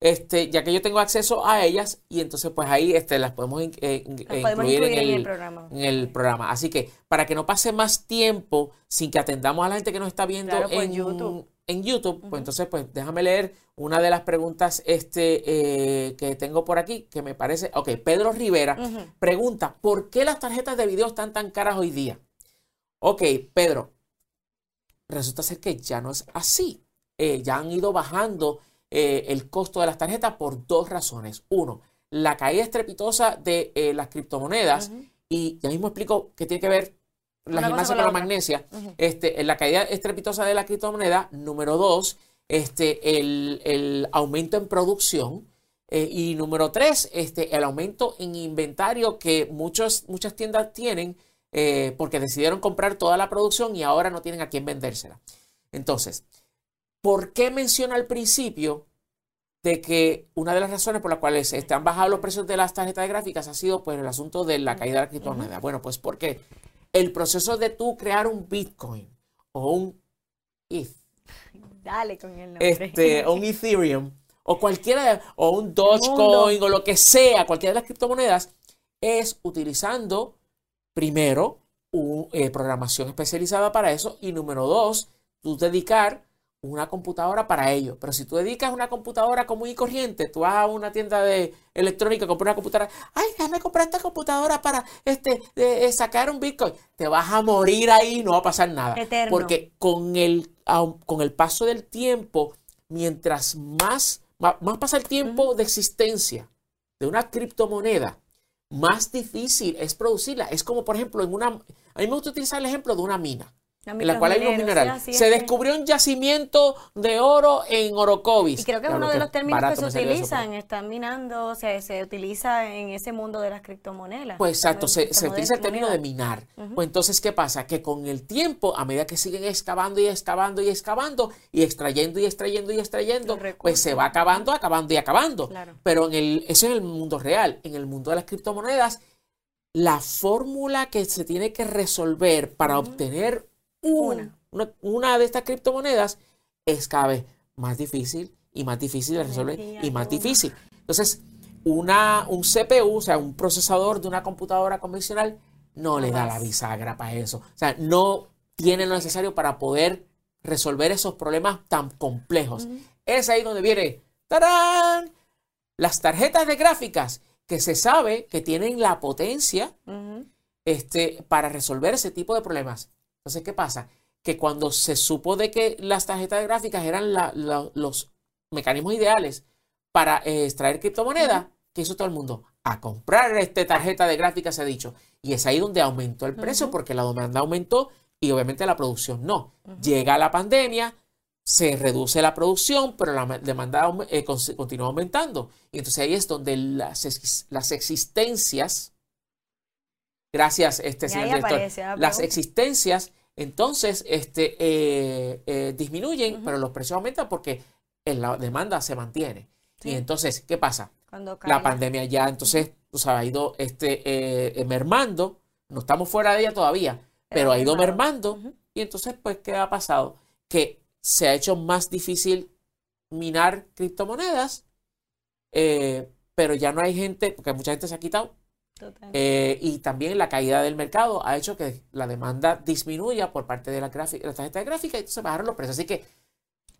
este, ya que yo tengo acceso a ellas y entonces pues ahí este, las podemos, eh, incluir, en, el, programa. en, el, programa. Así que para que no pase más tiempo sin que atendamos a la gente que nos está viendo pues, en YouTube en YouTube, pues entonces pues déjame leer una de las preguntas este, eh, que tengo por aquí, que me parece, ok, Pedro Rivera pregunta, ¿por qué las tarjetas de video están tan caras hoy día? Ok, Pedro, resulta ser que ya no es así. Eh, ya han ido bajando eh, el costo de las tarjetas por dos razones. Uno, la caída estrepitosa de las criptomonedas. Y ya mismo explico qué tiene que ver la gimnasia con la, magnesia, este, en la caída estrepitosa de la criptomoneda, número dos, este, el, aumento en producción. Eh, y número tres, este, el aumento en inventario que muchos, muchas tiendas tienen eh, porque decidieron comprar toda la producción y ahora no tienen a quién vendérsela. Entonces, ¿por qué menciona al principio de que una de las razones por las cuales este, han bajado los precios de las tarjetas de gráficas ha sido pues, el asunto de la caída de la criptomoneda? Bueno, pues porque el proceso de tú crear un Bitcoin o un ETH. Dale con el nombre. Este, un Ethereum o cualquiera, o un Dogecoin o lo que sea, cualquiera de las criptomonedas, es utilizando primero una eh, programación especializada para eso y número dos, tú dedicar una computadora para ello. Pero si tú dedicas una computadora común y corriente, tú vas a una tienda de electrónica, compras una computadora, ay, déjame comprar esta computadora para este, de, sacar un Bitcoin. Te vas a morir ahí, no va a pasar nada. Porque con el, con el paso del tiempo, mientras más, más, pasa el tiempo de existencia de una criptomoneda, más difícil es producirla. Es como, por ejemplo, en una... A mí me gusta utilizar el ejemplo de una mina en la cual hay unos minerales. se descubrió un yacimiento de oro en Orocovis. Y creo que es uno de los términos que se utilizan, están minando, se, se utiliza en ese mundo de las criptomonedas. Pues exacto, se, utiliza el término de minar. Pues entonces, ¿qué pasa? Que con el tiempo, a medida que siguen excavando y excavando y excavando y extrayendo y extrayendo y extrayendo, pues se va acabando, acabando y acabando. Pero en el, eso es el mundo real. En el mundo de las criptomonedas, la fórmula que se tiene que resolver para obtener una. de estas criptomonedas es cada vez más difícil y más difícil de resolver y más difícil. Entonces, una, un CPU, o sea, un procesador de una computadora convencional, no le da la bisagra para eso. O sea, no tiene lo necesario para poder resolver esos problemas tan complejos. Es ahí donde viene, ¡tarán! Las tarjetas de gráficas que se sabe que tienen la potencia este, para resolver ese tipo de problemas. Entonces, ¿qué pasa? Que cuando se supo de que las tarjetas de gráficas eran los mecanismos ideales para eh, extraer criptomonedas, ¿qué hizo todo el mundo? A comprar esta tarjeta de gráficas, se ha dicho. Y es ahí donde aumentó el precio porque la demanda aumentó y obviamente la producción no. Llega la pandemia, se reduce la producción, pero la demanda eh, continúa aumentando. Y entonces ahí es donde las, las existencias, gracias este señor director, las existencias entonces este, eh, eh, disminuyen, pero los precios aumentan porque la demanda se mantiene. Y entonces, ¿qué pasa? la pandemia ya entonces ha ido este, eh, mermando, no estamos fuera de ella todavía, pero, ha ido mermando. Y entonces, pues, ¿qué ha pasado? Que se ha hecho más difícil minar criptomonedas, pero ya no hay gente, porque mucha gente se ha quitado Eh, y también la caída del mercado ha hecho que la demanda disminuya por parte de la, la tarjeta gráfica y entonces bajaron los precios. Así que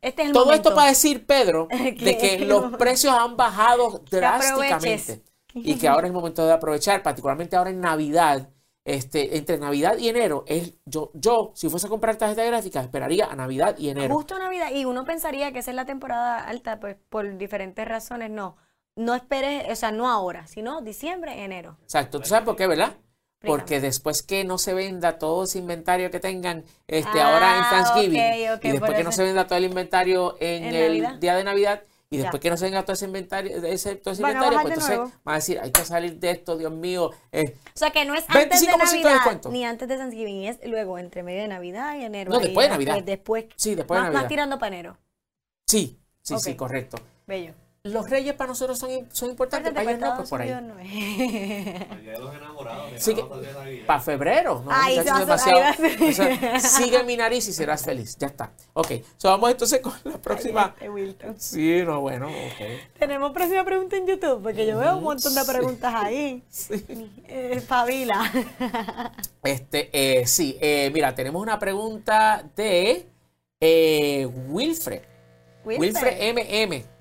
este todo esto para decir, Pedro, de que los precios han bajado drásticamente y que ahora es el momento de aprovechar, particularmente ahora en Navidad, este, entre Navidad y enero, es, yo, yo, si fuese a comprar tarjeta gráfica, esperaría a Navidad y enero. Justo Navidad, y uno pensaría que esa es la temporada alta, pues por diferentes razones, no. No esperes, o sea, no ahora, sino diciembre, enero. Exacto, ¿tú sabes por qué, verdad? Porque después que no se venda todo ese inventario que tengan este, ahora en ah, Thanksgiving, y después que no se venda todo el inventario en, el día de Navidad, y después que no se venga todo ese inventario, ese, todo ese inventario pues entonces van a decir, hay que salir de esto, Dios mío. Eh, o sea que no es antes de Navidad, ni antes de Thanksgiving, es luego entre medio de Navidad y enero. No, después de Navidad. Después, sí, después de Navidad. Más tirando para enero. Sí, sí, sí, correcto. Bello los reyes para nosotros son, son importantes, para ellos no, pues por ahí. No es. Sí, para febrero, ¿no? Ay, demasiado. O sea, sigue mi nariz y serás feliz. Ya está. Ok, so vamos entonces con la próxima. Este sí, no, bueno, ok. Tenemos próxima pregunta en YouTube, porque yo veo un montón de preguntas ahí. Sí. Eh, Fabila. Este, eh, sí, eh, mira, tenemos una pregunta de eh, Wilfred. Wilfred. Wilfred MM.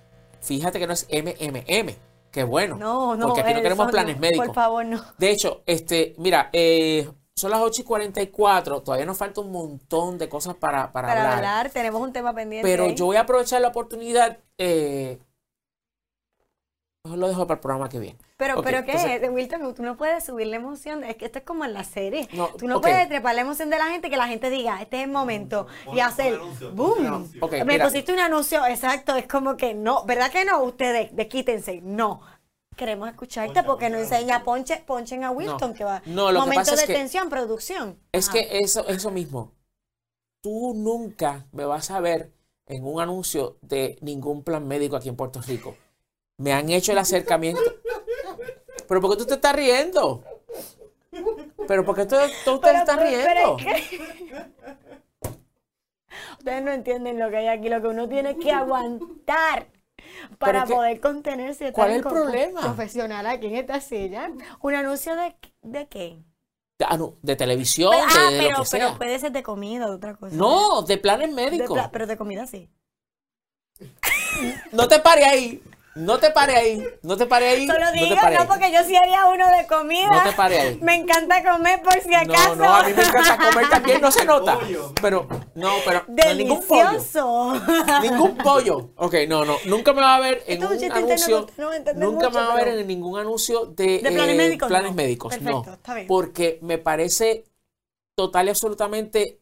Fíjate que no es MMM. Qué bueno. No, no. Porque aquí no queremos planes médicos. Por favor, no. De hecho, este, mira, eh, son las 8 y 44. Todavía nos falta un montón de cosas para, para, para hablar. Tenemos un tema pendiente. Pero yo voy a aprovechar la oportunidad. Eh, lo dejo para el programa que viene. Pero, pero ¿qué es? Wilton, tú no puedes subir la emoción. Es que esto es como en la serie. tú no puedes trepar la emoción de la gente que la gente diga, este es el momento. y hacer boom. Me pusiste un anuncio, exacto. Es como que no, ¿verdad que no? Ustedes, desquítense. No. Queremos escucharte porque no enseña ponche, ponchen a Wilton que va. No, lo Momento que de tensión, producción. Es que eso, eso mismo. Tú nunca me vas a ver en un anuncio de ningún plan médico aquí en Puerto Rico me han hecho el acercamiento. ¿Pero por qué tú te estás riendo? ¿Pero por qué tú, tú te estás riendo? Ustedes no entienden lo que hay aquí, lo que uno tiene que aguantar para poder contenerse. ¿Cuál es el problema? Profesional aquí en esta silla. ¿Un anuncio de, de qué? Ah, de televisión, de, ah, pero, lo que sea. pero puede ser de comida de otra cosa. No, de planes médicos. pero de comida sí. no te pare ahí. No te pare ahí, no te pare ahí. Solo digo, no, porque yo sí haría uno de comida. No te pare ahí. Me encanta comer por si acaso. No, no, a mí me encanta comer también, no se nota. Pero, no, pero Delicioso. ningún pollo. Ningún pollo. Ok, no, no, nunca me va a ver en un, anuncio. nunca me va a ver en ningún anuncio de, de planes eh, médicos. Planes médicos, Perfecto, no. Está bien. Porque me parece total y absolutamente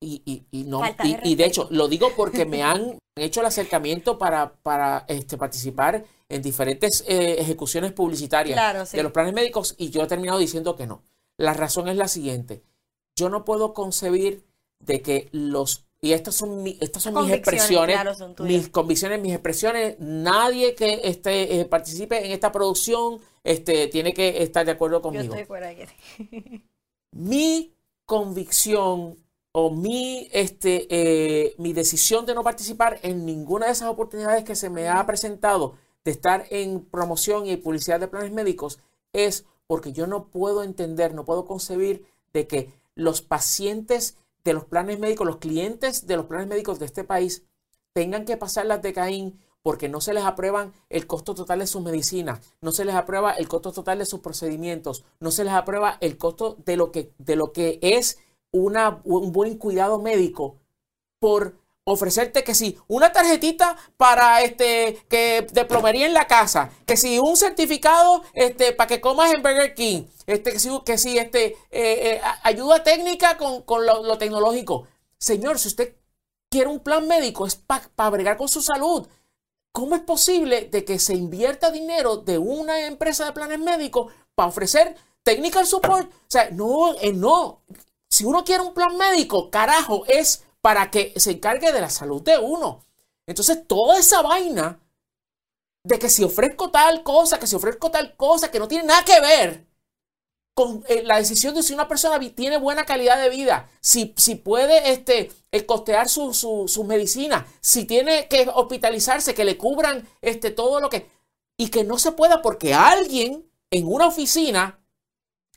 y, y, y, no, y, de hecho, lo digo porque me han hecho el acercamiento para, para este, participar en diferentes eh, ejecuciones publicitarias de los planes médicos y yo he terminado diciendo que no. La razón es la siguiente. Yo no puedo concebir de que los y estas son, estas son mis expresiones, mis convicciones, mis expresiones. Nadie que este, eh, participe en esta producción este, tiene que estar de acuerdo conmigo. Yo estoy fuera mi convicción o mi, este, eh, mi decisión de no participar en ninguna de esas oportunidades que se me ha presentado de estar en promoción y publicidad de planes médicos es porque yo no puedo entender, no puedo concebir de que los pacientes de los planes médicos, los clientes de los planes médicos de este país tengan que pasar las de Caín porque no se les aprueban el costo total de sus medicinas, no se les aprueba el costo total de sus procedimientos, no se les aprueba el costo de lo que, de lo que es una, un buen cuidado médico por ofrecerte que si una tarjetita para este que de plomería en la casa, que si un certificado este para que comas en Burger King, este que si, que si este eh, eh, ayuda técnica con, lo, tecnológico. Señor, si usted quiere un plan médico es para bregar con su salud. ¿Cómo es posible de que se invierta dinero de una empresa de planes médicos para ofrecer technical support? O sea, no, eh, no. Si uno quiere un plan médico, carajo, es para que se encargue de la salud de uno. Entonces, toda esa vaina de que si ofrezco tal cosa, que si ofrezco tal cosa, que no tiene nada que ver con eh, la decisión de si una persona tiene buena calidad de vida, si, si puede este, eh, costear sus su, medicinas, si tiene que hospitalizarse, que le cubran este, todo lo que... Y que no se pueda porque alguien en una oficina,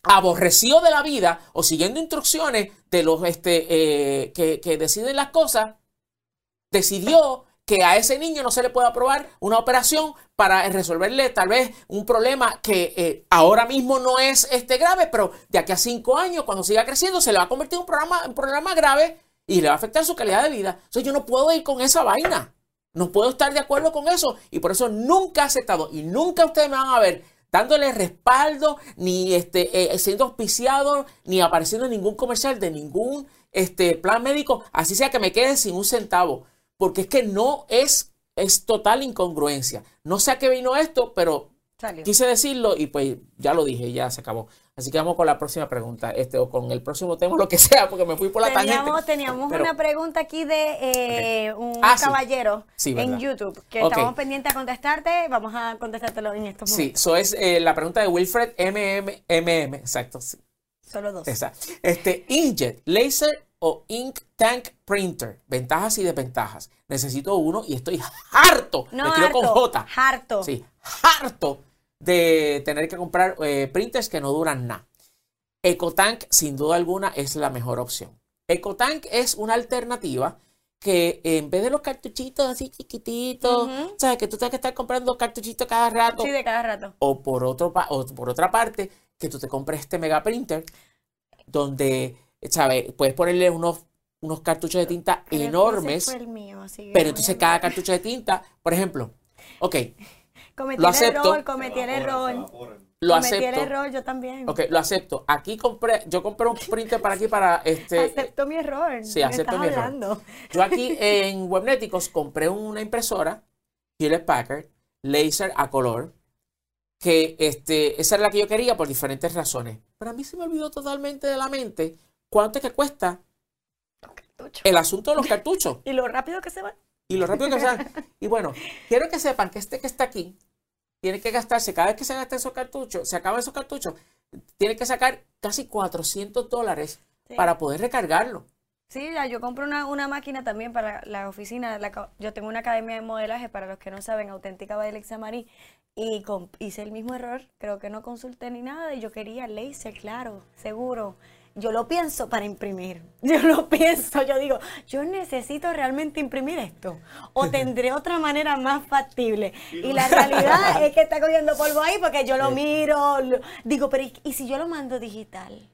aborrecido de la vida o siguiendo instrucciones de los este, eh, que, deciden las cosas, decidió que a ese niño no se le pueda aprobar una operación para resolverle tal vez un problema que eh, ahora mismo no es este grave, pero de aquí a cinco años, cuando siga creciendo, se le va a convertir en un, un problema grave y le va a afectar su calidad de vida. Entonces yo no puedo ir con esa vaina. No puedo estar de acuerdo con eso. Y por eso nunca he aceptado y nunca ustedes me van a ver dándole respaldo, ni este, eh, siendo auspiciado, ni apareciendo en ningún comercial de ningún este, plan médico, así sea que me quede sin un centavo. Porque es que no es, es total incongruencia. No sé a qué vino esto, pero quise decirlo y pues ya lo dije, ya se acabó. Así que vamos con la próxima pregunta, este, o con el próximo tema, lo que sea, porque me fui por la teníamos, Teníamos una pregunta aquí de eh, un ah, caballero en YouTube, que estamos pendientes a contestarte. Vamos a contestártelo en estos momentos. Sí, eso es eh, la pregunta de Wilfred MM, exacto. Sí. Solo dos. Exacto. Este, Inkjet, Laser o Ink Tank Printer. Ventajas y desventajas. Necesito uno y estoy harto. No, harto, con J. Harto. Sí, harto de tener que comprar eh, printers que no duran nada. EcoTank, sin duda alguna, es la mejor opción. EcoTank es una alternativa que en vez de los cartuchitos así chiquititos, sea, que tú tienes que estar comprando cartuchitos cada rato. Sí, de cada rato. O por, otro, o por otra parte, que tú te compres este mega printer, donde, ¿sabes? Puedes ponerle unos, unos cartuchos de tinta enormes. pero entonces cada cartucho de tinta, por ejemplo, ok, Cometí lo el error, cometí el error. Lo cometí acepto. el error, yo también. Ok, lo acepto. Aquí compré, yo compré un printer para aquí para este. Acepto mi error. Sí, acepto mi error. Yo aquí en Webneticos compré una impresora, Hewlett Packard, laser a color, que este, esa era la que yo quería por diferentes razones. Pero a mí se me olvidó totalmente de la mente cuánto es que cuesta el asunto de los cartuchos. y lo rápido que se va. Y lo rápido que se va. Y bueno, quiero que sepan que este que está aquí tiene que gastarse, cada vez que se gasta esos cartuchos, se acaban esos cartuchos, tiene que sacar casi 400 dólares para poder recargarlo. Sí, ya yo compro una, una, máquina también para la oficina. yo tengo una academia de modelaje, para los que no saben, Auténtica by Alexa Marí, y hice el mismo error. Creo que no consulté ni nada y yo quería laser, claro, seguro yo lo pienso para imprimir. Yo lo pienso, yo digo, yo necesito realmente imprimir esto. O tendré otra manera más factible. Y la realidad es que está cogiendo polvo ahí porque yo lo miro. digo, pero ¿y, si yo lo mando digital?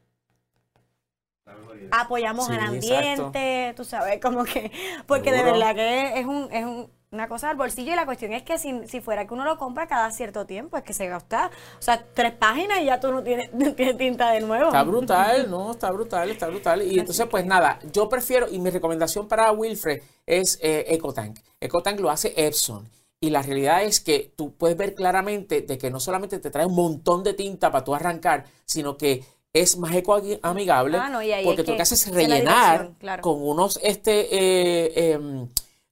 Apoyamos al ambiente, tú sabes, como que, porque de verdad que es un, es un, una cosa al bolsillo y la cuestión es que si, si, fuera que uno lo compra cada cierto tiempo, es que se gasta, o sea, tres páginas y ya tú no tienes, tinta de nuevo. Está brutal, no, está brutal, está brutal. Y entonces, pues nada, yo prefiero, y mi recomendación para Wilfred es eh, EcoTank. EcoTank lo hace Epson. Y la realidad es que tú puedes ver claramente de que no solamente te trae un montón de tinta para tú arrancar, sino que es más ecoamigable ah, porque tú lo que haces es rellenar con unos este eh, em,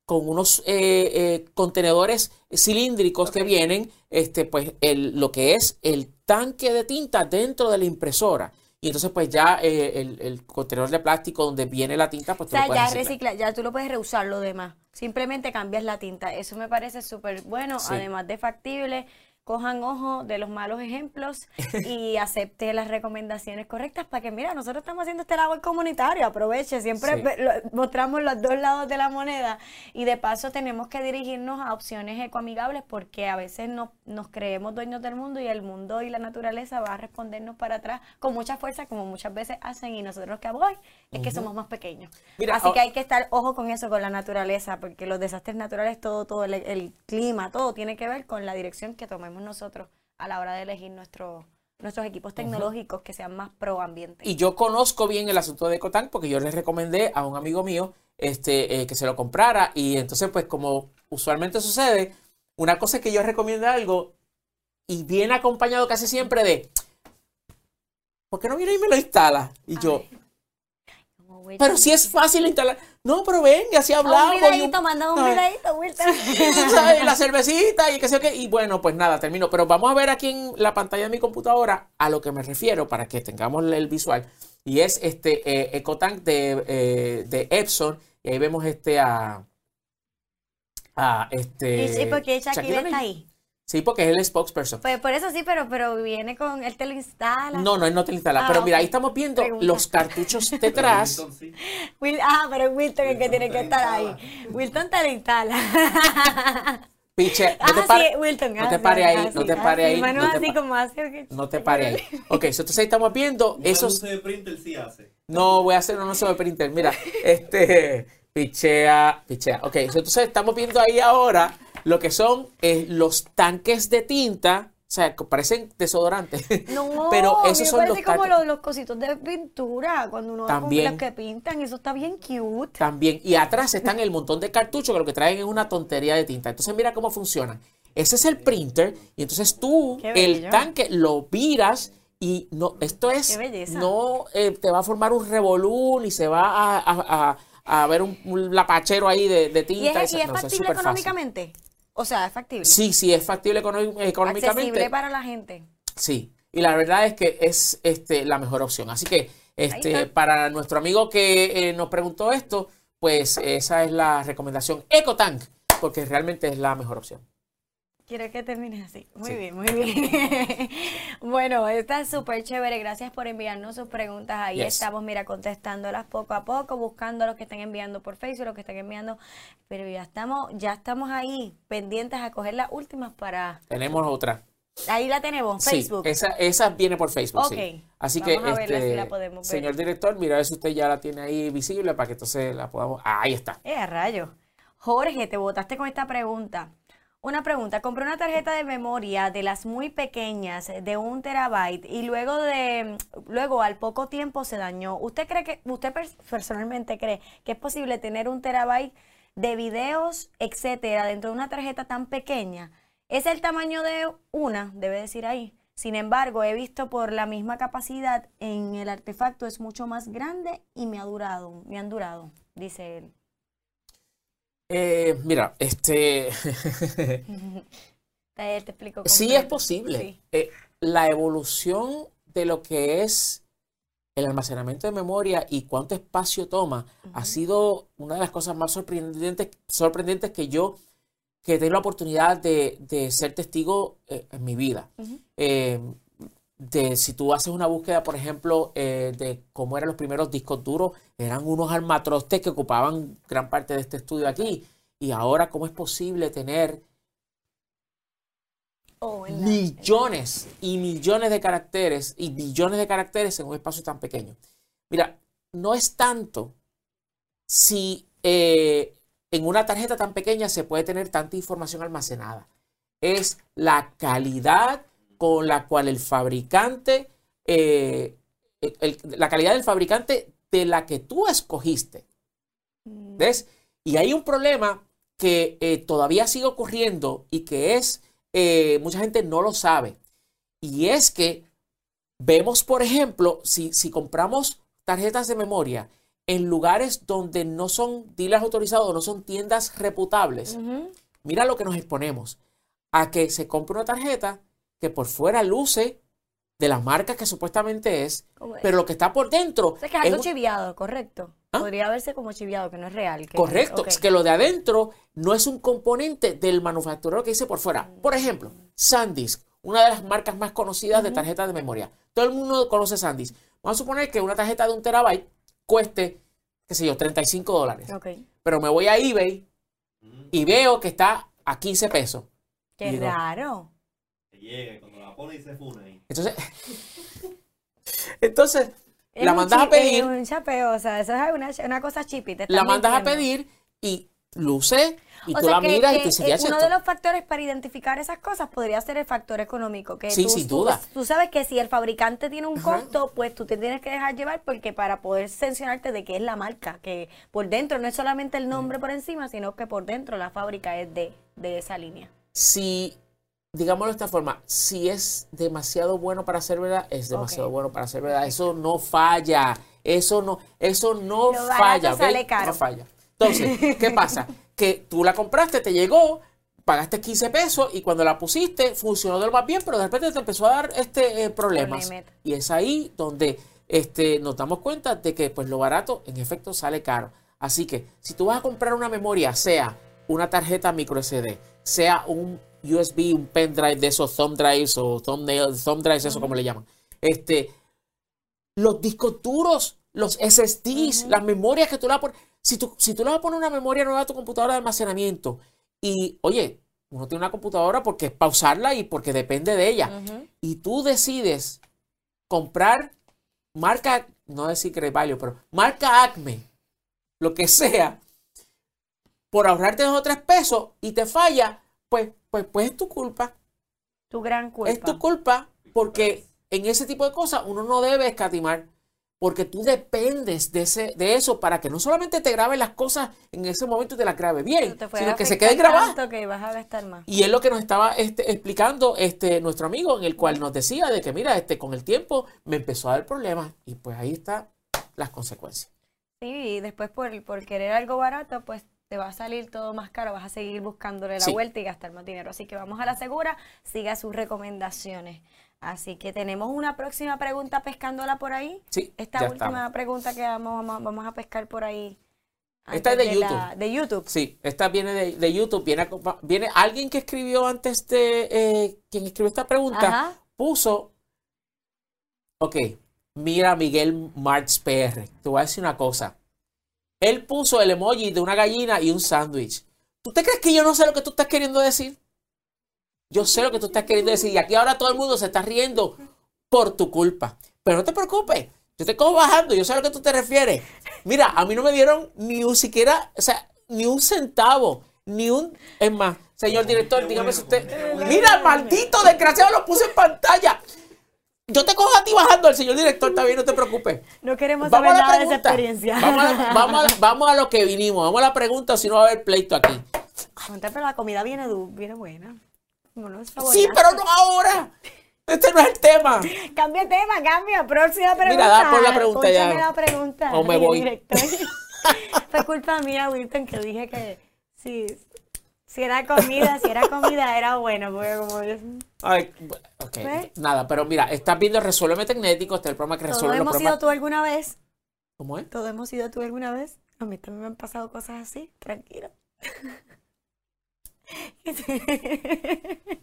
con unos eh, eh, contenedores cilíndricos que vienen, este, pues el, lo que es el tanque de tinta dentro de la impresora. Y entonces, pues ya eh, el, contenedor de plástico donde viene la tinta, pues tú lo puedes ya recicla, ya tú lo puedes reusar lo demás. Simplemente cambias la tinta. Eso me parece súper bueno, además de factible cojan ojo de los malos ejemplos y acepte las recomendaciones correctas para que, mira, nosotros estamos haciendo este labor comunitario, aproveche, siempre mostramos los dos lados de la moneda y de paso tenemos que dirigirnos a opciones ecoamigables porque a veces no, nos creemos dueños del mundo y el mundo y la naturaleza va a respondernos para atrás con mucha fuerza como muchas veces hacen y nosotros que voy es que somos más pequeños. Así que hay que estar ojo con eso, con la naturaleza, porque los desastres naturales, todo, todo, el, el clima, todo tiene que ver con la dirección que tomemos nosotros a la hora de elegir nuestro, nuestros equipos tecnológicos que sean más pro ambiente. Y yo conozco bien el asunto de Ecotank porque yo le recomendé a un amigo mío este, eh, que se lo comprara y entonces pues como usualmente sucede, una cosa es que yo recomiendo algo y viene acompañado casi siempre de, ¿por qué no viene y me lo instala? Y yo, pero si es fácil instalar. No, pero venga, así hablamos. Un videito, manda un videito, Y la cervecita y qué sé qué. Y bueno, pues nada, termino. Pero vamos a ver aquí en la pantalla de mi computadora a lo que me refiero para que tengamos el visual. Y es este eh, EcoTank de, eh, de Epson. Y ahí vemos este a. a este. ¿Y por qué Shakira está ahí? Sí, porque es el spokesperson. Pues por eso sí, pero, pero viene con, él te lo instala. No, no, él no te lo instala. pero ah, mira, ahí estamos viendo los cartuchos detrás. ah, pero es Wilton el que tiene que estar ahí. Wilton te lo instala. Piche, no te ah, pares Wilton, no te pare ahí, no te pare ahí. No te, así como hace no te pare ahí. Ok, entonces ahí estamos viendo esos. de printer sí hace. No, voy a hacer un uso de printer. Mira, este, pichea, pichea. Ok, entonces estamos viendo ahí ahora lo que son eh, los tanques de tinta. O sea, parecen desodorantes. No, pero esos son parece como los, los, cositos de pintura. Cuando uno también, los que pintan, eso está bien cute. También. Y atrás están el montón de cartuchos que lo que traen es una tontería de tinta. Entonces, mira cómo funciona. Ese es el printer. Y entonces tú, el tanque, lo viras y no, esto es, no eh, te va a formar un revolú y se va a, a, ver un, lapachero ahí de, tinta. ¿Y es, factible económicamente? O sea, es factible. Sí, sí, es factible económicamente. Accesible para la gente. Sí, y la verdad es que es este, la mejor opción. Así que este, para nuestro amigo que eh, nos preguntó esto, pues esa es la recomendación EcoTank, porque realmente es la mejor opción. Quiero que termine así. Muy bien, muy bien. bueno, está súper chévere. Gracias por enviarnos sus preguntas. Ahí estamos, mira, contestándolas poco a poco, buscando los que están enviando por Facebook, los que están enviando. Pero ya estamos, ya estamos ahí, pendientes a coger las últimas para. Tenemos otra. Ahí la tenemos, Facebook. Sí, esa, esa viene por Facebook. Sí. Así que, este, señor director, mira a ver si usted ya la tiene ahí visible para que entonces la podamos. ahí está. Eh, rayo. Jorge, te votaste con esta pregunta. Una pregunta, compré una tarjeta de memoria de las muy pequeñas de un terabyte y luego de luego al poco tiempo se dañó. ¿Usted cree que usted personalmente cree que es posible tener un terabyte de videos, etcétera, dentro de una tarjeta tan pequeña? Es el tamaño de una, debe decir ahí. Sin embargo, he visto por la misma capacidad en el artefacto es mucho más grande y me ha durado, me han durado, dice él. Eh, mira, este. te explico. Sí es posible. Eh, la evolución de lo que es el almacenamiento de memoria y cuánto espacio toma ha sido una de las cosas más sorprendentes, sorprendentes que yo que tengo la oportunidad de, ser testigo eh, en mi vida de si tú haces una búsqueda, por ejemplo, eh, de cómo eran los primeros discos duros, eran unos armatrostes que ocupaban gran parte de este estudio aquí. Y ahora, ¿cómo es posible tener oh, millones y millones de caracteres y billones de caracteres en un espacio tan pequeño? Mira, no es tanto si eh, en una tarjeta tan pequeña se puede tener tanta información almacenada. Es la calidad con la cual el fabricante, eh, la calidad del fabricante de la que tú escogiste. Mm. ¿Ves? Y hay un problema que eh, todavía sigue ocurriendo y que es, eh, mucha gente no lo sabe. Y es que vemos, por ejemplo, si, si compramos tarjetas de memoria en lugares donde no son dealers autorizados, no son tiendas reputables, mira lo que nos exponemos. A que se compre una tarjeta que por fuera luce de las marcas que supuestamente es, pero lo que está por dentro. es que es algo chiviado, correcto. ¿Ah? Podría verse como chiviado, que no es real. correcto, es que lo de adentro no es un componente del manufacturero que dice por fuera. Por ejemplo, SanDisk, una de las marcas más conocidas de tarjetas de memoria. Todo el mundo conoce SanDisk. Vamos a suponer que una tarjeta de un terabyte cueste, qué sé yo, 35 dólares. Pero me voy a eBay y veo que está a 15 pesos. Qué raro cuando la pone y se ahí. Entonces, entonces la mandas a pedir. Es un chapeo, o sea, eso es una, una cosa chipita. La mandas a pedir y luce y tú la miras y te dices, Uno de los factores para identificar esas cosas podría ser el factor económico. Que sí, tú, sin duda. Tú, sabes que si el fabricante tiene un costo, pues tú te tienes que dejar llevar porque para poder sancionarte de qué es la marca, que por dentro no es solamente el nombre por encima, sino que por dentro la fábrica es de, de esa línea. Si digámoslo de esta forma, si es demasiado bueno para ser verdad, es demasiado bueno para ser verdad. Eso no falla. Eso no, eso no falla. No falla. Entonces, ¿qué pasa? Que tú la compraste, te llegó, pagaste 15 pesos y cuando la pusiste funcionó de lo más bien, pero de repente te empezó a dar este eh, problemas. Y es ahí donde este, nos damos cuenta de que pues lo barato en efecto sale caro. Así que si tú vas a comprar una memoria, sea una tarjeta micro SD, sea un USB, un pendrive de esos thumb drives o thumbnails, thumb drives, eso como le llaman. Este, los discos duros, los SSDs, las memorias que tú le vas a poner. Si tú, si tú le vas a poner una memoria nueva a tu computadora de almacenamiento y, oye, uno tiene una computadora porque es pausarla y porque depende de ella. Y tú decides comprar marca, no decir Great Value, pero marca Acme, lo que sea, por ahorrarte dos o tres pesos y te falla, pues, pues, pues es tu culpa. Tu gran culpa. Es tu culpa porque en ese tipo de cosas uno no debe escatimar porque tú dependes de, ese, de eso para que no solamente te grabe las cosas en ese momento y te las grabe bien, sino que se quede grabado. Que vas a gastar más. Y es lo que nos estaba este, explicando este, nuestro amigo, en el cual nos decía de que, mira, este, con el tiempo me empezó a dar problemas y pues ahí están las consecuencias. Sí, y después por, por querer algo barato, pues te va a salir todo más caro, vas a seguir buscándole la vuelta y gastar más dinero. Así que vamos a la segura, siga sus recomendaciones. Así que tenemos una próxima pregunta pescándola por ahí. Sí. Esta última pregunta que vamos, vamos, a pescar por ahí. Esta es de, YouTube. de YouTube. Sí, esta viene de, YouTube. Viene, viene alguien que escribió antes de. Eh, quien escribió esta pregunta, puso. Ok, mira Miguel March PR. Te voy a decir una cosa. Él puso el emoji de una gallina y un sándwich. ¿Tú te crees que yo no sé lo que tú estás queriendo decir? Yo sé lo que tú estás queriendo decir y aquí ahora todo el mundo se está riendo por tu culpa. Pero no te preocupes, yo te cojo bajando, yo sé a lo que tú te refieres. Mira, a mí no me dieron ni un siquiera, o sea, ni un centavo, ni un... Es más, señor director, dígame si usted... Mira, maldito desgraciado, lo puse en pantalla. Yo te cojo a ti bajando, el señor director está bien, no te preocupes. No queremos saber nada de esa experiencia. Vamos a, lo que vinimos, vamos a la pregunta, si no va a haber pleito aquí. Pero la comida viene, viene buena sí, pero no ahora. Este no es el tema. Cambia tema, cambia. Próxima pregunta. Mira, da por la pregunta ya. la pregunta. O me voy. Fue culpa mía, Wilton, que dije que sí, si era comida, si era comida, era bueno. Porque como Ay, ok. Nada, pero mira, estás viendo Resuélveme Tecnético, este es el programa que resuelve ¿Todos hemos sido tú alguna vez? ¿Cómo es? ¿Todos hemos sido tú alguna vez? A mí también me han pasado cosas así, tranquilo.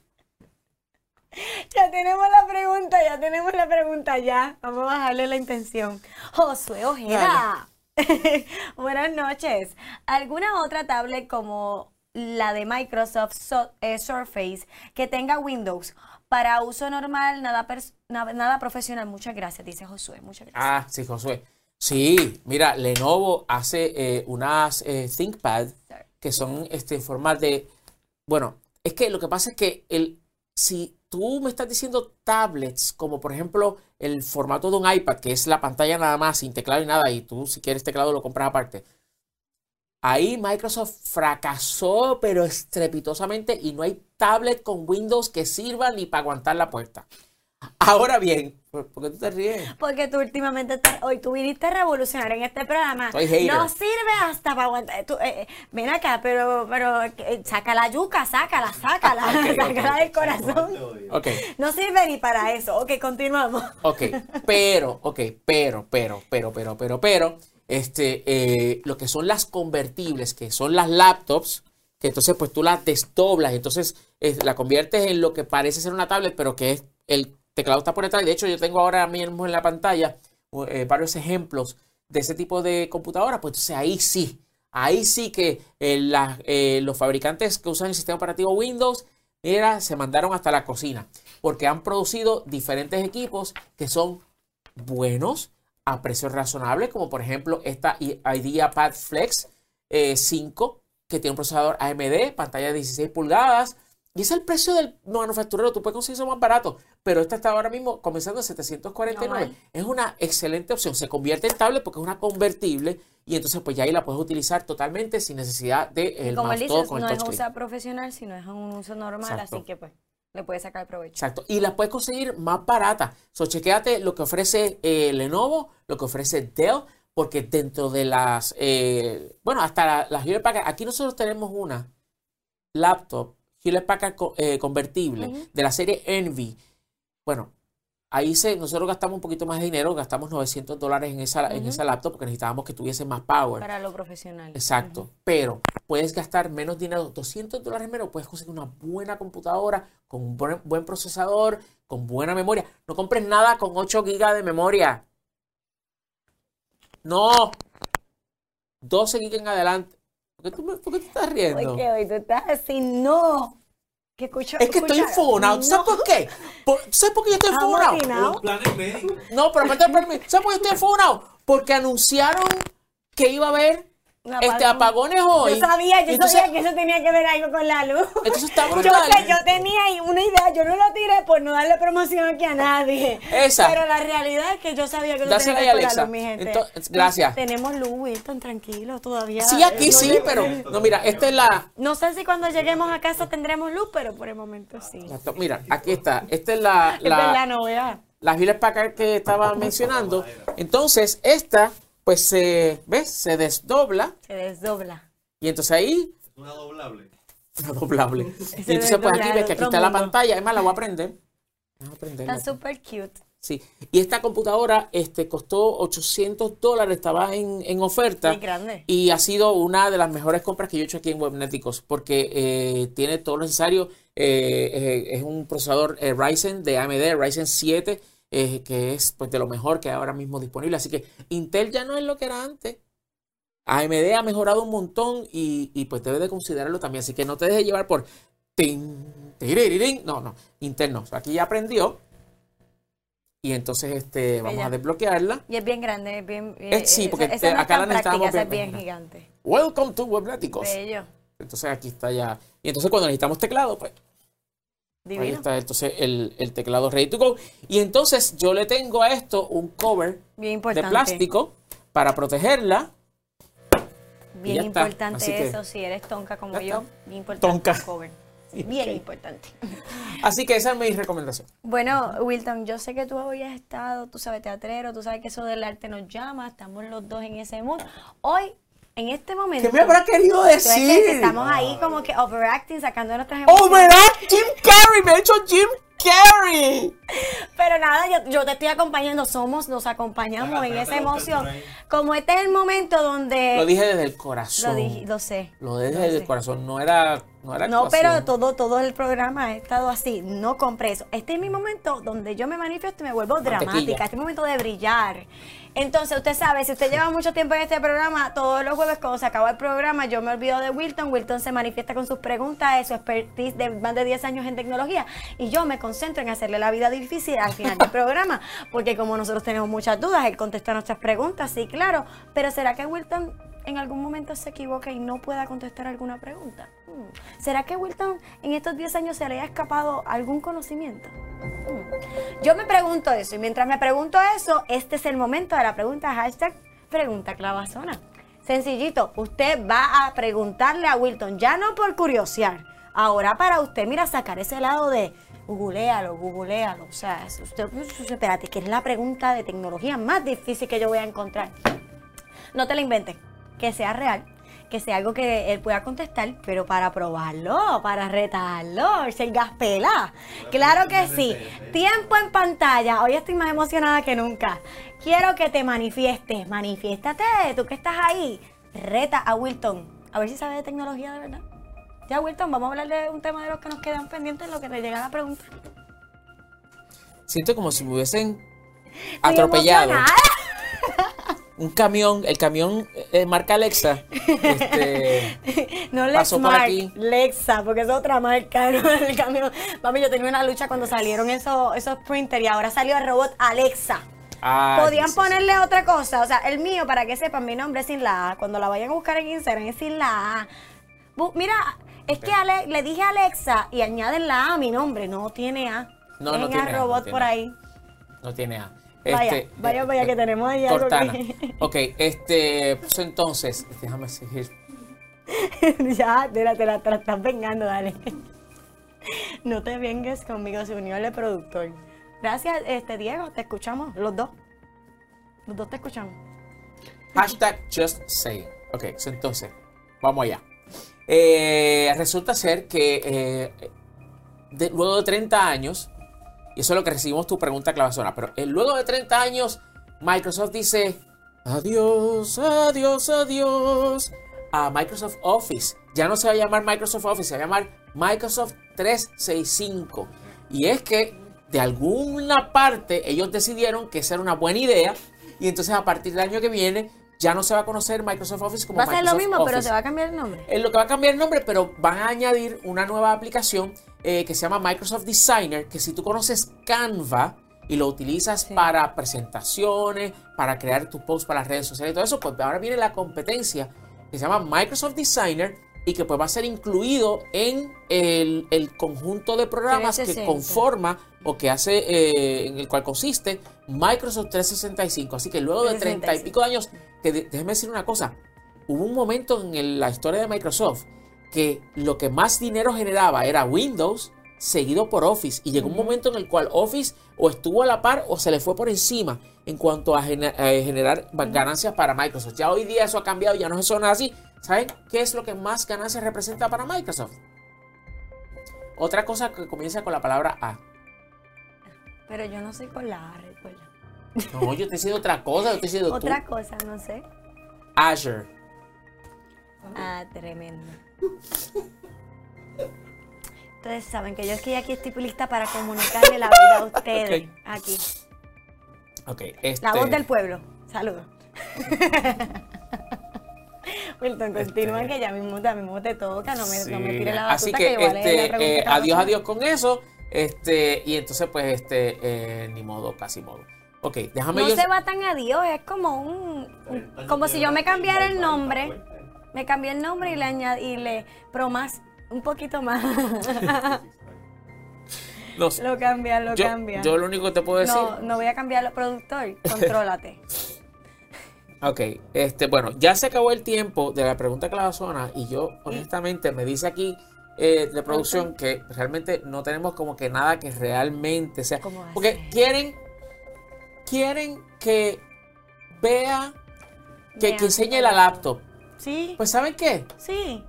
Ya tenemos la pregunta, ya tenemos la pregunta, ya. Vamos a bajarle la intención. Josué Ojeda. Buenas noches. ¿Alguna otra tablet como la de Microsoft eh, Surface que tenga Windows para uso normal, nada, nada, profesional? Muchas gracias, dice Josué. Muchas gracias. Ah, sí, Josué. Sí, mira, Lenovo hace eh, unas eh, ThinkPad que son este, en forma de bueno, es que lo que pasa es que el, si tú me estás diciendo tablets, como por ejemplo el formato de un iPad, que es la pantalla nada más, sin teclado y nada, y tú si quieres teclado lo compras aparte. Ahí Microsoft fracasó, pero estrepitosamente, y no hay tablet con Windows que sirva ni para aguantar la puerta. Ahora bien, ¿por qué tú te ríes? Porque tú últimamente, hoy tú viniste a revolucionar en este programa. no sirve hasta para aguantar. Tú, eh, ven acá, pero, pero eh, saca la yuca, sácala, sácala, sácala del corazón. Okay. No sirve ni para eso. Ok, continuamos. Ok, pero, ok, pero, pero, pero, pero, pero, pero, este, eh, lo que son las convertibles, que son las laptops, que entonces pues tú las desdoblas, entonces la conviertes en lo que parece ser una tablet, pero que es el teclado está por detrás. De hecho, yo tengo ahora mismo en la pantalla eh, varios ejemplos de ese tipo de computadora. Pues entonces ahí sí, ahí sí que eh, los fabricantes que usan el sistema operativo Windows era, se mandaron hasta la cocina. Porque han producido diferentes equipos que son buenos a precios razonables, como por ejemplo esta IdeaPad Flex 5, que tiene un procesador AMD, pantalla de 16 pulgadas, y es el precio del manufacturero. Tú puedes conseguirlo más barato, pero esta está ahora mismo comenzando en 749. es una excelente opción. Se convierte en tablet porque es una convertible y entonces pues ya ahí la puedes utilizar totalmente sin necesidad de el Como dices, no es un uso profesional, sino es un uso normal, así que pues le puedes sacar provecho. Exacto. Y la puedes conseguir más barata. So, chequéate lo que ofrece eh, Lenovo, lo que ofrece Dell, porque dentro de las, eh, bueno, hasta las la Packard, aquí nosotros tenemos una laptop Hewlett Packard eh, convertible de la serie Envy. Bueno, Ahí se, nosotros gastamos un poquito más de dinero, gastamos 900 dólares en esa, en esa laptop porque necesitábamos que tuviese más power. Para lo profesional. Exacto. Pero puedes gastar menos dinero, 200 dólares menos, puedes conseguir una buena computadora con un buen, buen procesador, con buena memoria. No compres nada con 8 gigas de memoria. No. 12 gigas en adelante. ¿Por qué tú, por qué estás riendo? Porque hoy tú estás así, no. Que escucho, es que estoy enfogonado. ¿Sabes por qué? ¿Sabes por qué yo estoy enfogonado? No, pero ¿sabes por qué yo estoy enfogonado? Porque anunciaron que iba a haber este apagones hoy. Yo sabía, yo sabía que eso tenía que ver algo con la luz. Entonces está brutal. Yo, yo tenía una idea, yo no lo tiré por no darle promoción aquí a nadie. Esa. Pero la realidad es que yo sabía que no tenía que ver con la luz, mi gente. Entonces, gracias. Tenemos luz, Wilton, tranquilo, todavía. Sí, aquí sí, pero no, mira, esta es la. No sé si cuando lleguemos a casa tendremos luz, pero por el momento sí. Mira, aquí está. Esta es la. la, es la novedad. Las para acá que estaba mencionando. Entonces, esta pues se, ¿ves? Se desdobla. Se desdobla. Y entonces ahí... Una doblable. Una doblable. y entonces pues aquí ves que aquí está la pantalla. Es más, la voy a prender. Está súper cute. Sí, y esta computadora este, costó 800 dólares, estaba en, en oferta. Muy grande. Y ha sido una de las mejores compras que yo he hecho aquí en Webneticos, porque eh, tiene todo lo necesario. Eh, eh, es un procesador Ryzen de AMD, Ryzen 7, eh, que es pues de lo mejor que hay ahora mismo disponible. Así que Intel ya no es lo que era antes. AMD ha mejorado un montón y, y pues debes de considerarlo también. Así que no te dejes llevar por... no, no, Intel no. Aquí ya aprendió. Y entonces este vamos a desbloquearla. Y es bien grande, es bien... Eh, sí, porque acá la necesitamos bien, bien gigante. Welcome to Webneticos. Entonces aquí está ya. Y entonces cuando necesitamos teclado, pues Ahí está entonces el, teclado ready to go. Y entonces yo le tengo a esto un cover de plástico para protegerla. Bien importante eso, si eres tonca como yo. Bien importante cover. Bien importante. Así que esa es mi recomendación. Bueno, Wilton, yo sé que tú hoy has estado, tú sabes, teatrero, tú sabes que eso del arte nos llama, estamos los dos en ese mood. Hoy en este momento. ¿Qué me habrá querido decir? estamos ahí como que overacting, sacando nuestras emociones. Overact Jim Carrey, me ha hecho Jim Carrey. Pero nada, yo, yo, te estoy acompañando, somos, nos acompañamos en esa emoción. Como este es el momento donde... Lo dije desde el corazón. Lo, dije, lo sé. Lo dije desde el corazón, no era... No, era no pero todo, todo el programa ha estado así, no compré eso. Este es mi momento donde yo me manifiesto y me vuelvo dramática. Este es mi momento de brillar. Entonces, usted sabe, si usted lleva mucho tiempo en este programa, todos los jueves cuando se acaba el programa, yo me olvido de Wilton. Wilton se manifiesta con sus preguntas, de su expertise de más de 10 años en tecnología. Y yo me concentro en hacerle la vida difícil al final del programa. Porque como nosotros tenemos muchas dudas, él contesta nuestras preguntas, sí, claro. Pero ¿será que Wilton en algún momento se equivoca y no pueda contestar alguna pregunta? Hmm. ¿Será que Wilton en estos 10 años se le haya escapado algún conocimiento? Hmm. Yo me pregunto eso y mientras me pregunto eso, este es el momento de la pregunta hashtag pregunta clavazona. Sencillito, usted va a preguntarle a Wilton, ya no por curiosear, ahora para usted, mira, sacar ese lado de googlealo, googlealo. O sea, usted, espérate, que es la pregunta de tecnología más difícil que yo voy a encontrar. No te la inventes que sea real, que sea algo que él pueda contestar, pero para probarlo, para retarlo, el gaspela. Claro que sí. Tiempo en pantalla. Hoy estoy más emocionada que nunca. Quiero que te manifiestes. Manifiéstate, tú que estás ahí. Reta a Wilton. A ver si sabe de tecnología de verdad. Ya, Wilton, vamos a hablar de un tema de los que nos quedan pendientes, lo que le llega la pregunta. Siento como si me hubiesen atropellado un camión, el camión eh, marca Alexa. Este, no Lexa, Lexa, porque es otra marca, el camión. Papi, yo tenía una lucha cuando salieron esos, esos printers y ahora salió el robot Alexa. Ah, Podían ponerle otra cosa, o sea, el mío, para que sepan, mi nombre es sin la A. Cuando la vayan a buscar en Instagram es sin la A. mira, es que le dije a Alexa y añaden la A a mi nombre, no tiene A. No, no tiene robot por ahí. No tiene A. Vaya, este, vaya, vaya, que tenemos ahí Cortana. Ok, este, pues entonces, déjame seguir. ya, te la, te la, estás vengando, dale. no te vengues conmigo, se unió el productor. Gracias, este Diego, te escuchamos, los dos. Los dos te escuchamos. Hashtag just say. Ok, entonces, vamos allá. Eh, resulta ser que eh, luego de 30 años, Y eso es lo que recibimos tu pregunta clavazona. Pero luego de 30 años, Microsoft dice, adiós, adiós, adiós a Microsoft Office. Ya no se va a llamar Microsoft Office, se va a llamar Microsoft 365. Y es que de alguna parte ellos decidieron que esa era una buena idea y entonces a partir del año que viene ya no se va a conocer Microsoft Office como Va a ser lo mismo, pero se va a cambiar el nombre. Es lo que va a cambiar el nombre, pero van a añadir una nueva aplicación eh, que se llama Microsoft Designer, que si tú conoces Canva y lo utilizas para presentaciones, para crear tus posts para las redes sociales y todo eso, pues ahora viene la competencia que se llama Microsoft Designer y que pues va a ser incluido en el, conjunto de programas que conforma o que hace, eh, en el cual consiste Microsoft 365. Así que luego de treinta y pico de años, que déjeme decir una cosa, hubo un momento en la historia de Microsoft que lo que más dinero generaba era Windows, seguido por Office. Y llegó un momento en el cual Office o estuvo a la par o se le fue por encima en cuanto a, generar ganancias para Microsoft. Ya hoy día eso ha cambiado, ya no es nada así. ¿Saben qué es lo que más ganancias representa para Microsoft? Otra cosa que comienza con la palabra A. Pero yo no sé con la A, recuerda. No, yo te he sido otra cosa, yo te he sido Otra cosa, no sé. Azure. Ah, tremendo. Ustedes saben que yo es que aquí estoy lista para comunicarle la verdad a ustedes. Aquí. Ok, este... La voz del pueblo. Saludos. Wilton, continúa este... que ya mismo, ya mismo te toca, no me, no me tire la batuta, Así que, que este, eh, adiós, adiós con eso. Este, y entonces, pues, este, eh, ni modo, casi modo. Ok, déjame No se va tan adiós, es como un, como si yo me cambiara el nombre. Me cambié el nombre y le añadí, y le, pero más, un poquito más. lo cambia, lo cambia. Yo lo único que te puedo decir. No, no voy a cambiar el productor. Contrólate. ok, este, bueno, ya se acabó el tiempo de la pregunta clavazona y yo, honestamente, me dice aquí eh, de producción que realmente no tenemos como que nada que realmente sea. Porque quieren, quieren que vea, que, que enseñe la laptop. Sí. Pues ¿saben qué? Sí.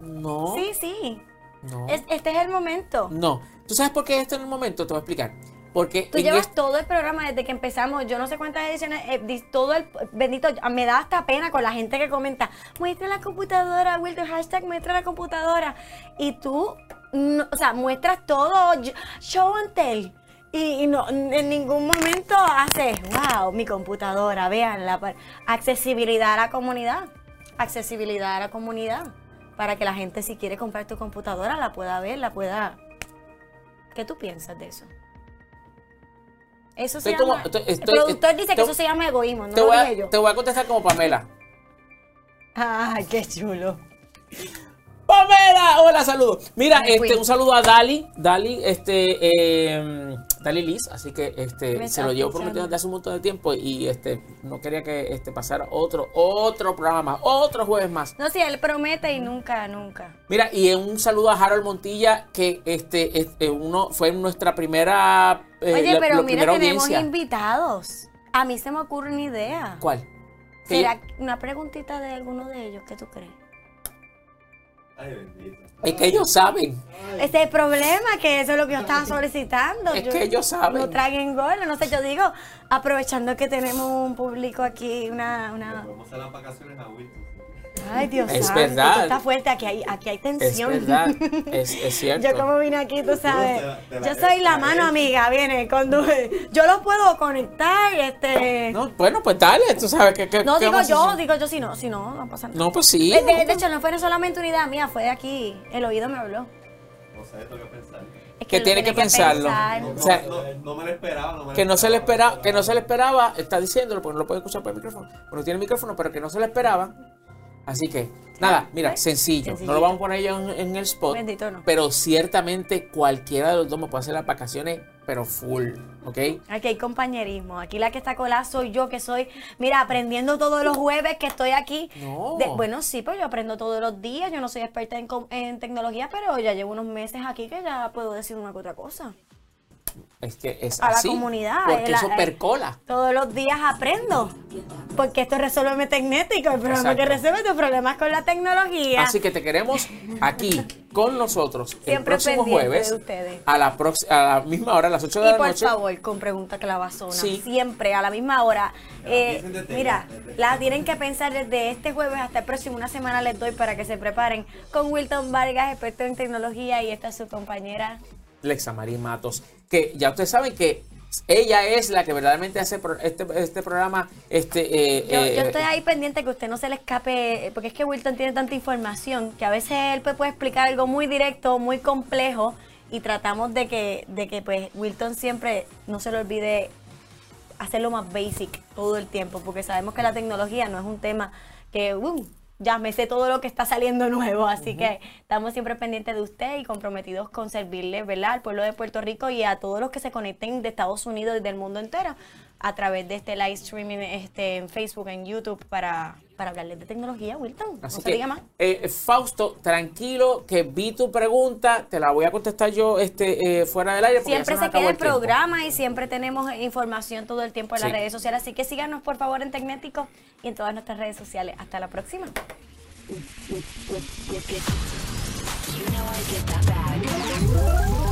No. Sí, sí. No. este es el momento. No. ¿Tú sabes por qué este es el momento? Te voy a explicar. Porque tú llevas todo el programa desde que empezamos, yo no sé cuántas ediciones, eh, todo el bendito, me da hasta pena con la gente que comenta, muestra la computadora, Wilton, hashtag muestra la computadora. Y tú, o sea, muestras todo, show and tell. Y, no, en ningún momento haces, wow, mi computadora, vean la accesibilidad a la comunidad. Accesibilidad a la comunidad para que la gente si quiere comprar tu computadora la pueda ver, la pueda... ¿Qué tú piensas de eso? Eso se llama... el productor dice que eso se llama egoísmo, no te, voy a, te voy a contestar como Pamela. Ay, qué chulo. Pamela, hola, saludos. Mira, este, un saludo a Dali, Dali, este, eh, Dali Liz, así que este, se lo llevo prometiendo desde hace un montón de tiempo y este, no quería que este, pasara otro, otro programa más, otro jueves más. No, si él promete y nunca, nunca. Mira, y un saludo a Harold Montilla, que este, este uno fue nuestra primera. Eh, Oye, pero mira, tenemos invitados. A mí se me ocurre una idea. ¿Cuál? ¿Será una preguntita de alguno de ellos? ¿Qué tú crees? Es que ellos saben. Ese es el problema, que eso es lo que yo estaba solicitando. Es que ellos saben. No traguen gol, no sé, yo digo, aprovechando que tenemos un público aquí, una... una... Vamos a las vacaciones a Wilton. Ay, Dios Es verdad. está fuerte, aquí hay, aquí hay tensión. Es verdad, es, cierto. Yo como vine aquí, tú sabes, yo soy la mano amiga, viene, conduce. Yo lo puedo conectar, este... No, bueno, pues dale, tú sabes que... no, digo yo, digo yo, si no, si no, no pasa nada. No, pues sí. De, hecho, no fue solamente una idea mía, fue de aquí, el oído me habló. No sé, tengo que pensar. Es que, tiene que, pensarlo. No, o sea, no, me lo esperaba. No me que, no se le esperaba que no se le esperaba, está diciéndolo, porque no lo puede escuchar por el micrófono. Bueno, tiene el micrófono, pero que no se le esperaba Así que, nada, mira, sencillo. No lo vamos a poner ya en, el spot. Pero ciertamente cualquiera de los dos me puede hacer las vacaciones, pero full, ¿ok? Aquí hay compañerismo. Aquí la que está colada soy yo, que soy, mira, aprendiendo todos los jueves que estoy aquí. No. bueno, sí, pues yo aprendo todos los días. Yo no soy experta en, en tecnología, pero ya llevo unos meses aquí que ya puedo decir una que otra cosa. Es que es a así, la comunidad. Porque eso la- eh, percola. Todos los días aprendo. Porque esto resuelve tecnético, el programa que resuelve tus problemas con la tecnología. Así que te queremos aquí con nosotros el Siempre próximo pendiente jueves de a la, prox- a la misma hora, a las 8 de Y la por noche. favor, con pregunta clavazona. Sí. Siempre a la misma hora. Eh, mira, la tienen que pensar desde este jueves hasta el próximo. Una semana les doy para que se preparen con Wilton Vargas, experto en tecnología, y esta es su compañera. Lexa María Matos, que ya ustedes saben que ella es la que verdaderamente hace este, este programa. Este, eh, Yo, eh, yo estoy ahí pendiente que usted no se le escape, eh, porque es que Wilton tiene tanta información que a veces él pues, puede explicar algo muy directo, muy complejo, y tratamos de que, de que pues Wilton siempre no se le olvide hacerlo más basic todo el tiempo, porque sabemos que la tecnología no es un tema que uh, ya me sé todo lo que está saliendo nuevo, así que estamos siempre pendientes de usted y comprometidos con servirle, ¿verdad? Al pueblo de Puerto Rico y a todos los que se conecten de Estados Unidos y del mundo entero a través de este live streaming este, en Facebook, en YouTube, para, para hablarles de tecnología, Wilton. Así no se que, diga más. eh, Fausto, tranquilo, que vi tu pregunta, te la voy a contestar yo este, eh, fuera del aire. Siempre se queda el programa y siempre tenemos información todo el tiempo en las redes sociales. Así que síganos por favor en Tecnético y en todas nuestras redes sociales. Hasta la próxima. You know I get that bag.